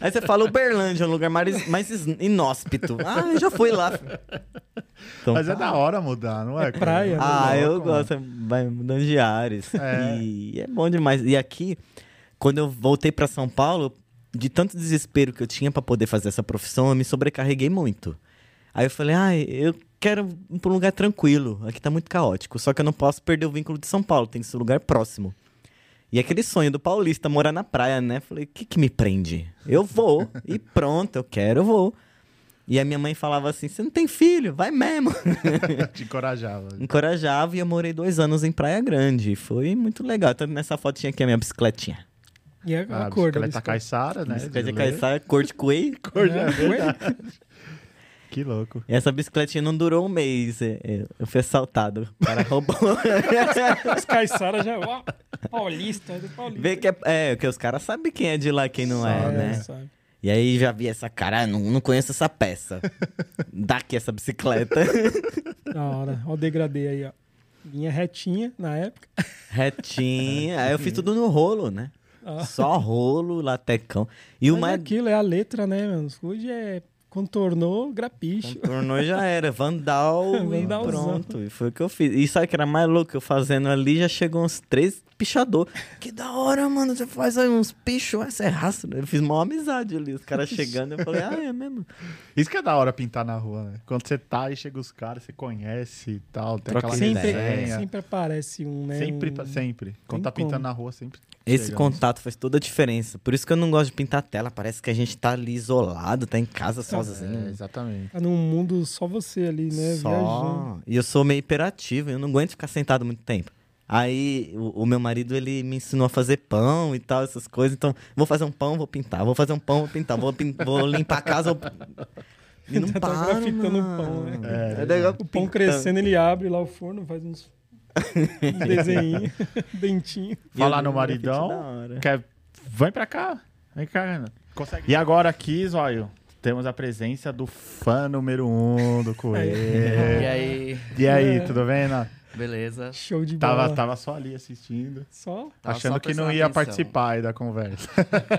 Aí você fala Uberlândia, um lugar mais, mais is- inóspito. Ah, eu já fui lá. Então, Mas é tá. da hora mudar, não é? É praia, Muito Ah, eu mano. gosto, vai mudando de ares. É. E é bom demais. E aqui, quando eu voltei pra São Paulo, de tanto desespero que eu tinha pra poder fazer essa profissão, eu me sobrecarreguei muito. Aí eu falei, ah, eu quero ir pra um lugar tranquilo. Aqui tá muito caótico. Só que eu não posso perder o vínculo de São Paulo, tem que ser um lugar próximo. E aquele sonho do paulista, morar na praia, né? Falei, o que que me prende? Eu vou. e pronto, eu quero, eu vou. E a minha mãe falava assim, você não tem filho? Vai mesmo. (laughs) Te encorajava. encorajava e eu morei dois anos em Praia Grande. Foi muito legal. Tanto nessa foto tinha aqui a minha bicicletinha. E a, Ah, a cor da bicicleta bicicleta. Caiçara, né? Bicicleta. Caissara, cor de coelho. (laughs) Cor de- É, é verdade. Que louco. E essa bicicletinha não durou um mês. é, é, Eu fui assaltado. O cara roubou. (laughs) Os Caissara já. Ó, paulista, é do paulista. Vê que é, é, que os caras sabem quem é de lá e quem não é, Sabe, né? sabe. E aí já vi essa cara, ah, não, não conheço essa peça. Dá aqui essa bicicleta. (laughs) Da hora. Ó o degradê aí, ó. Linha retinha na época. Retinha. Aí eu fiz tudo no rolo, né? Ah. Só rolo, latecão. E o Mas é mais. aquilo, é a letra, né, mano? Hoje é Contornou, grapicho. Contornou já era, Vandal (laughs) e pronto. E foi o que eu fiz. E sabe que era mais louco? Eu fazendo ali, já chegou uns três pichador. Que da hora, mano, você faz aí uns pichos, essa é raça. Eu fiz uma amizade ali, os caras chegando, eu falei, ah, é mesmo? Isso que é da hora pintar na rua, né? Quando você tá e chega os caras, você conhece e tal, tem Troca aquela Sempre, resenha. sempre aparece um, né? Sempre, um- sempre. Quando Tem tá pintando como. na rua, sempre. Esse chega, né? contato faz toda a diferença. Por isso que eu não gosto de pintar tela. Parece que a gente tá ali isolado, tá em casa É, sozinho. exatamente. Tá num mundo só você ali, né? Viajando. Só. E eu sou meio hiperativo, eu não aguento ficar sentado muito tempo. Aí o, o meu marido ele me ensinou a fazer pão e tal, essas coisas. Então, vou fazer um pão, vou pintar. Vou fazer um pão, vou pintar. Vou, pin- vou limpar a casa. Vou... E (laughs) não tá para, grafitando o mano. pão, né? É, legal O pão pintando. crescendo, ele abre lá o forno, faz uns, uns (laughs) desenhinhos, (laughs) dentinho. Falar no o maridão. Quer... Vem pra cá. Vem cá, Renan. Consegue. E agora aqui, Zóio, temos a presença do fã número um do (laughs) E Coelho. aí, E aí, tudo bem, Renan? beleza? Show de bola. Tava, tava só ali assistindo. Só? Tava achando só que não ia atenção. participar aí da conversa.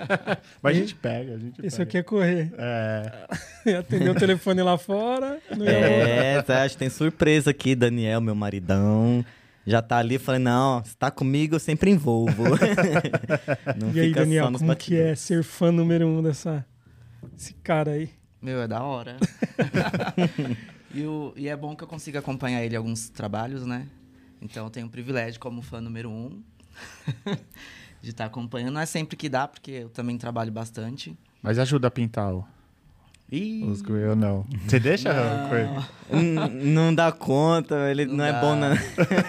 (laughs) Mas a gente pega, a gente pega. aqui é correr. É. (laughs) Atendeu o telefone lá fora. Não ia É, tá, acho que tem surpresa aqui, Daniel, meu maridão. Já tá ali, falei, não, se tá comigo, eu sempre envolvo. não E aí, Daniel, só nos como que é ser fã número um dessa... Esse cara aí? Meu, é da hora. (laughs) e, o- e é bom que eu consiga acompanhar ele em alguns trabalhos, né? Então eu tenho o privilégio como fã número um (laughs) de estar acompanhando. Não é sempre que dá, porque eu também trabalho bastante. Mas ajuda a pintar o- E os Coelho, não. Você deixa, Coelho? N- não dá conta, ele não, Não é bom, né?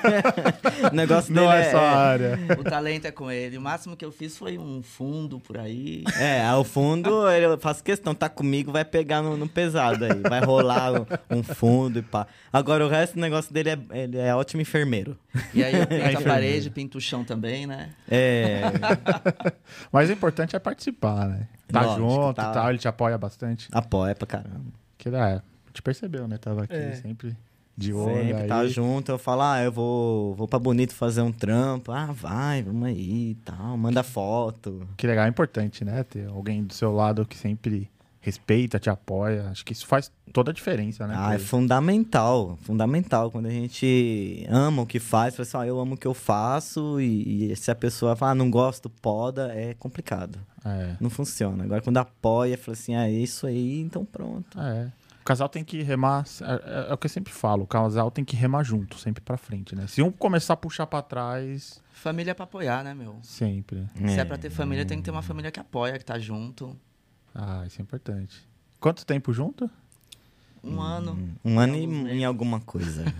(laughs) (laughs) o negócio Não dele é só a área. o talento é com ele. O máximo que eu fiz foi um fundo por aí. É, ao fundo, ele- eu faço questão, tá comigo, vai pegar no, no pesado aí. Vai rolar um, fundo e pá. Agora, o resto do negócio dele é, ele é ótimo enfermeiro. E aí eu (laughs) pinto a enfermeiro. parede, pinto o chão também, né? É, Mas o importante é participar, né? Tá Lógico, junto tá. e tal, ele te apoia bastante. apoia pra caramba. Que é, te percebeu, né? Tava aqui É. sempre de olho Sempre aí. tá junto, eu falo, ah, eu vou, vou pra Bonito fazer um trampo. Ah, vai, vamos aí e tal, manda foto. Que legal, é importante, né? Ter alguém do seu lado que sempre respeita, te apoia. Acho que isso faz toda a diferença, né? Ah, é fundamental, fundamental. Quando a gente ama o que faz, fala assim, ó, eu amo o que eu faço e, e se a pessoa fala, ah, não gosto, poda, é complicado. É. Não funciona. Agora, quando apoia, fala assim, ah, é isso aí, então pronto. É. O casal tem que remar. É, é- é o que eu sempre falo. O casal tem que remar junto, sempre pra frente, né? Se um começar a puxar pra trás, Família é pra apoiar, né, meu? sempre. Se é pra ter família, tem que ter uma família que apoia, que tá junto. Ah, isso é importante. Quanto tempo junto? Um ano. Um ano e, em alguma coisa. (laughs)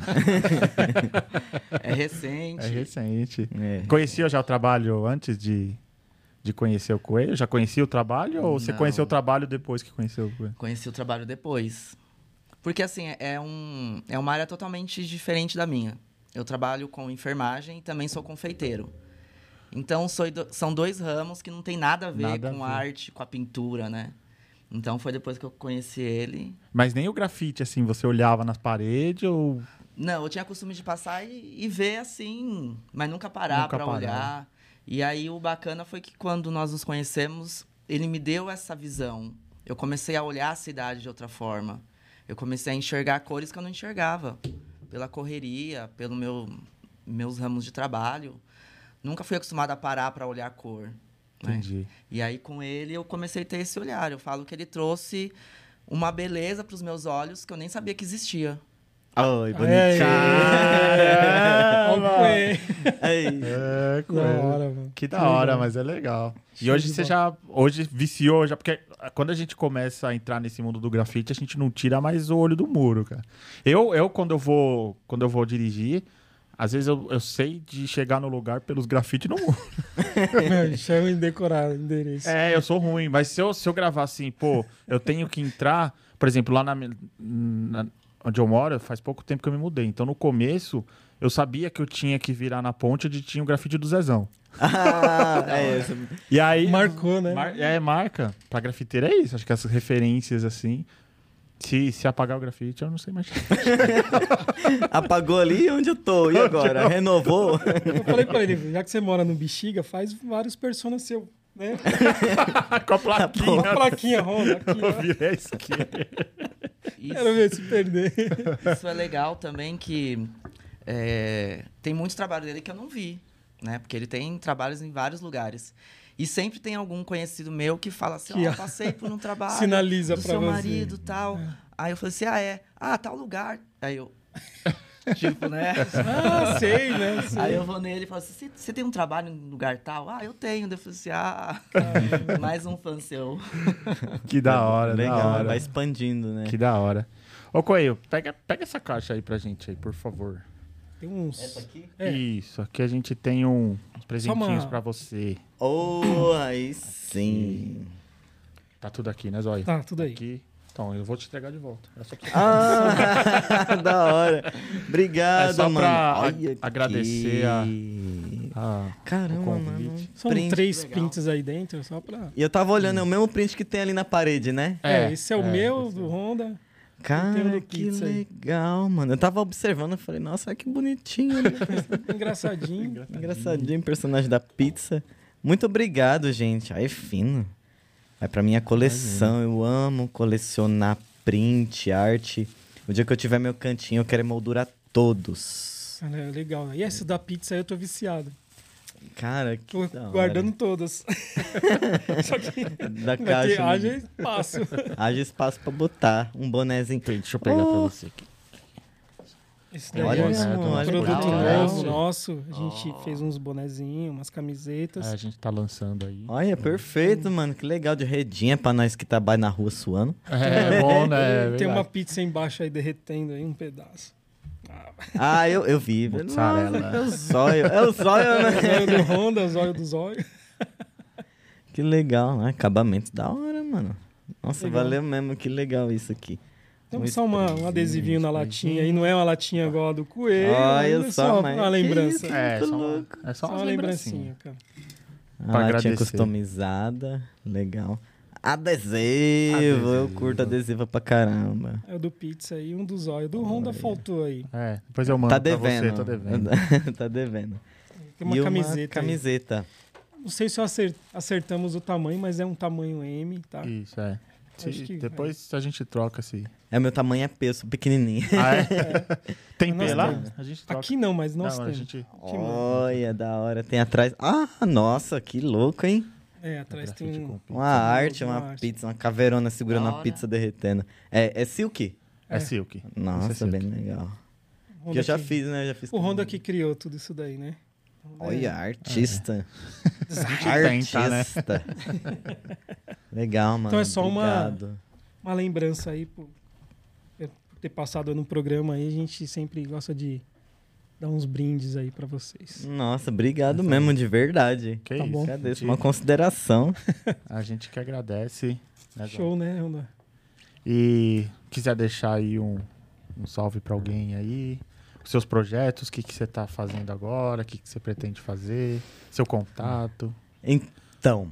É recente. É recente. É. Conhecia já o trabalho antes de, de conhecer o Coelho? Já conhecia o trabalho ou você Não. conheceu o trabalho depois que conheceu o Coelho? Conheci o trabalho depois. Porque, assim, é, um, é uma área totalmente diferente da minha. Eu trabalho com enfermagem e também sou confeiteiro. Então, do- são dois ramos que não tem nada a ver Nada a com ver. a arte, com a pintura, né? Então, foi depois que eu conheci ele. Mas nem o grafite, assim, você olhava nas paredes ou. Não, eu tinha costume de passar e, e ver assim, mas nunca parar parar. olhar. E aí o bacana foi que quando nós nos conhecemos, ele me deu essa visão. Eu comecei a olhar a cidade de outra forma. Eu comecei a enxergar cores que eu não enxergava. Pela correria, pelo meu meus ramos de trabalho. Nunca fui acostumado a parar para olhar a cor. né? Entendi. E aí, com ele, eu comecei a ter esse olhar. Eu falo que ele trouxe uma beleza para os meus olhos que eu nem sabia que existia. Oi, bonitinho. É, Da hora, mano. Que da hora, mas é legal. E hoje você já. Hoje viciou, já, porque quando a gente começa a entrar nesse mundo do grafite, a gente não tira mais o olho do muro, cara. Eu, eu quando eu vou. Quando eu vou dirigir, às vezes eu, eu sei de chegar no lugar pelos grafites no muro. (laughs) Meu, Chama em decorar endereço. É, eu sou ruim, mas se eu, se eu gravar assim, pô, eu tenho que entrar, por exemplo, lá na, na- onde eu moro, faz pouco tempo que eu me mudei. Então no começo, eu sabia que eu tinha que virar na ponte onde tinha o grafite do Zezão. Ah, é isso. E aí. Marcou, né? Mar- é, marca. Pra grafiteiro é isso. Acho que essas referências assim. Se, se apagar o grafite, eu não sei mais. (laughs) Apagou ali onde eu tô. E agora? Renovou? Eu falei pra ele, já que você mora no Bexiga, faz vários personas seu. né? (laughs) Com a plaquinha. Plaquinha Honda aqui, ó. Vira a esquerda. Isso, Quero ver se perder. isso é legal também que é, tem muitos trabalhos dele que eu não vi, né? Porque ele tem trabalhos em vários lugares. E sempre tem algum conhecido meu que fala assim, ó, ó, (laughs) passei por um trabalho Sinaliza do pra seu você. marido tal. Aí eu falei assim, ah, é? Ah, tal lugar. Aí eu... (laughs) tipo, né? Ah, sei, né? Sei. Aí eu vou nele e falo assim, "Você- tem um trabalho em lugar tal? Ah, eu tenho. Daí Eu falei assim, ah, (laughs) mais um fã seu. Que da hora, Legal, da hora. vai expandindo, né? Que da hora. Ô, Coelho, pega, pega essa caixa aí pra gente aí, por favor. Tem uns. aqui? É. Isso, aqui a gente tem um, uns presentinhos uma- pra você. Oh, aí sim. Tá tudo aqui, né, Zóio? Tá, tudo aí. Aqui. Então, eu vou te entregar de volta. É só pra... Ah, (laughs) da hora. Obrigado, É só mano. pra Olha a- que- agradecer a- Ah, Caramba, o mano. São Print. três legal. prints aí dentro, só pra. E eu tava olhando, é o mesmo print que tem ali na parede, né? É, esse é o é, meu, esse do Honda. Cara, que pizza aí. legal, mano. Eu tava observando, eu falei, nossa, que bonitinho. Né? (laughs) Engraçadinho. Engraçadinho, personagem da pizza. Muito obrigado, gente. Aí, fino. Vai pra minha coleção. Eu amo colecionar print, arte. O dia que eu tiver meu cantinho, eu quero emoldurar todos. É legal. E essa da pizza aí eu tô viciado. Cara, que Tô guardando todas. (laughs) Só que Da caixa. né? haja espaço. (laughs) Haja espaço pra botar um bonezinho. deixa eu pegar pra Oh. você aqui. Esse daí Olha, é mano, um olha que produto novo nosso. A gente fez uns bonezinhos, umas camisetas. É, a gente tá lançando aí. Olha, perfeito, mano. Que legal de redinha pra nós que trabalha na rua suando. É, bom, né? É Tem uma pizza embaixo aí derretendo aí, um pedaço. Ah, eu, eu vi. Mozzarella. É o zóio. É o zóio, né? (laughs) Zóio do Honda, zóio do zóio. Que legal, né? Acabamento da hora, mano. Nossa, Legal. valeu mesmo. Que legal isso aqui. Tem Um só uma, um adesivinho na latinha aí. Não é uma latinha igual a do coelho. Olha é só, mas uma lembrança. isso? É, só uma, é só Só uma lembrancinha, cara. A latinha customizada. Legal. Adesivo. Adesivo. Eu curto adesivo pra caramba. É o do pizza aí, um do zóio. Do Honda faltou aí. É, depois eu mando Tá pra devendo. você, tô devendo. (laughs) tá devendo. Tem uma e camiseta. uma aí. camiseta. Não sei se acertamos o tamanho, mas é um tamanho M, tá? Isso, é. Se- que- depois a gente troca se. É, meu tamanho é peso, pequenininho. Ah, é? (laughs) Tem Nós P lá? temos. A gente troca. Aqui não, mas nós Não, a temos. gente. Olha, da hora. Tem atrás... Ah, nossa, que louco, hein? É, atrás tem um... Uma arte, uma uma arte. pizza, uma caveirona segurando Da a hora. pizza derretendo. É, é silk? É silk. Nossa, é bem silk. legal. Honda Que eu já que- fiz, né? Eu já fiz O Honda que criou tudo isso daí, né? Olha, artista. (laughs) tenta, né? artista. legal, mano. Então é só uma- obrigado. Uma lembrança aí por ter passado no programa aí. A gente sempre gosta de dar uns brindes aí pra vocês. Nossa, obrigado mesmo, de verdade. Que Tá isso. bom. Agradeço. gente- Uma consideração. (laughs) A gente que agradece. né? Show, né, Honda? E quiser deixar aí um, um salve pra alguém aí, os seus projetos, o que, que você tá fazendo agora, o que, que você pretende fazer, seu contato. Então,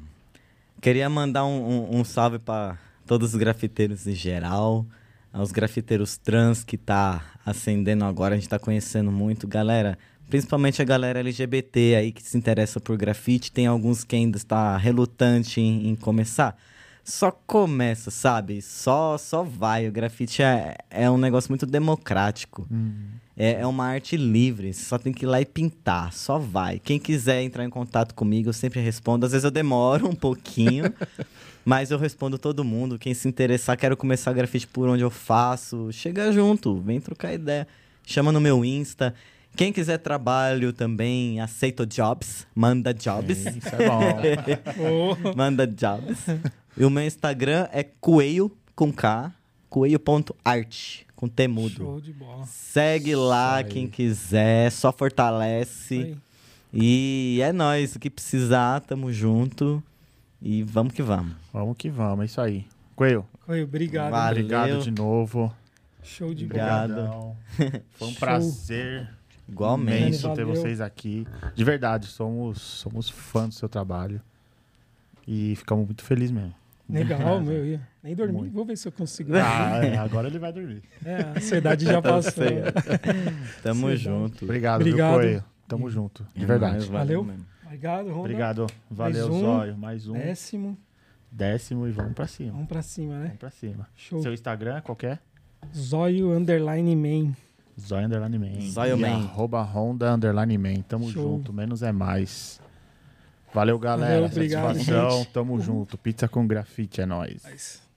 queria mandar um, um- um salve para todos os grafiteiros em geral, aos grafiteiros trans que tá acendendo agora, a gente tá conhecendo muito. Galera, principalmente a galera LGBT aí que se interessa por grafite, tem alguns que ainda está relutante em, em começar. Só começa, sabe? Só só vai. O grafite é, é um negócio muito democrático. É, é uma arte livre, você só tem que ir lá e pintar, só vai. Quem quiser entrar em contato comigo, eu sempre respondo. Às vezes eu demoro um pouquinho, (laughs) mas eu respondo todo mundo. Quem se interessar, quero começar grafite por onde eu faço, chega junto, vem trocar ideia. Chama no meu Insta. Quem quiser trabalho também, aceito jobs, manda jobs. Isso é bom. Ô, (laughs) Manda jobs. E o meu Instagram é coelho com K, coelho.art, com T mudo. show de bola. Segue lá aí. quem quiser, só fortalece. E é nóis, o que precisar, tamo junto. E vamos que vamos. vamos que vamos, é isso aí. Coelho, Oi, obrigado. Valeu. obrigado de novo. Show de Obrigado. bola. Foi um Show. prazer Igualmente. imenso ter vocês aqui. De verdade, somos, somos fãs do seu trabalho. E ficamos muito felizes mesmo. Legal, (laughs) meu. ia. Nem dormi. Muito. Vou ver se eu consigo. (laughs) Ah, é, agora ele vai dormir. É, a ansiedade já (laughs) passou. Tamo junto. Obrigado, Obrigado. viu, Coelho? Tamo junto, de É verdade. Valeu. mesmo. Obrigado, Ronda. Obrigado. Valeu, um. Zóio. Mais um. Décimo. Décimo e vamos pra cima. Vamos pra cima, né? Vamos pra cima. Show. Seu Instagram, qualquer? Zóio Underline Man. Zóio Underline Man. Zóio Man. Arroba Honda Underline Man. Tamo Show. junto. Menos é mais. Valeu, galera. Valeu, obrigado, Satisfação. gente. Tamo junto. Pizza com grafite é nóis. Mas-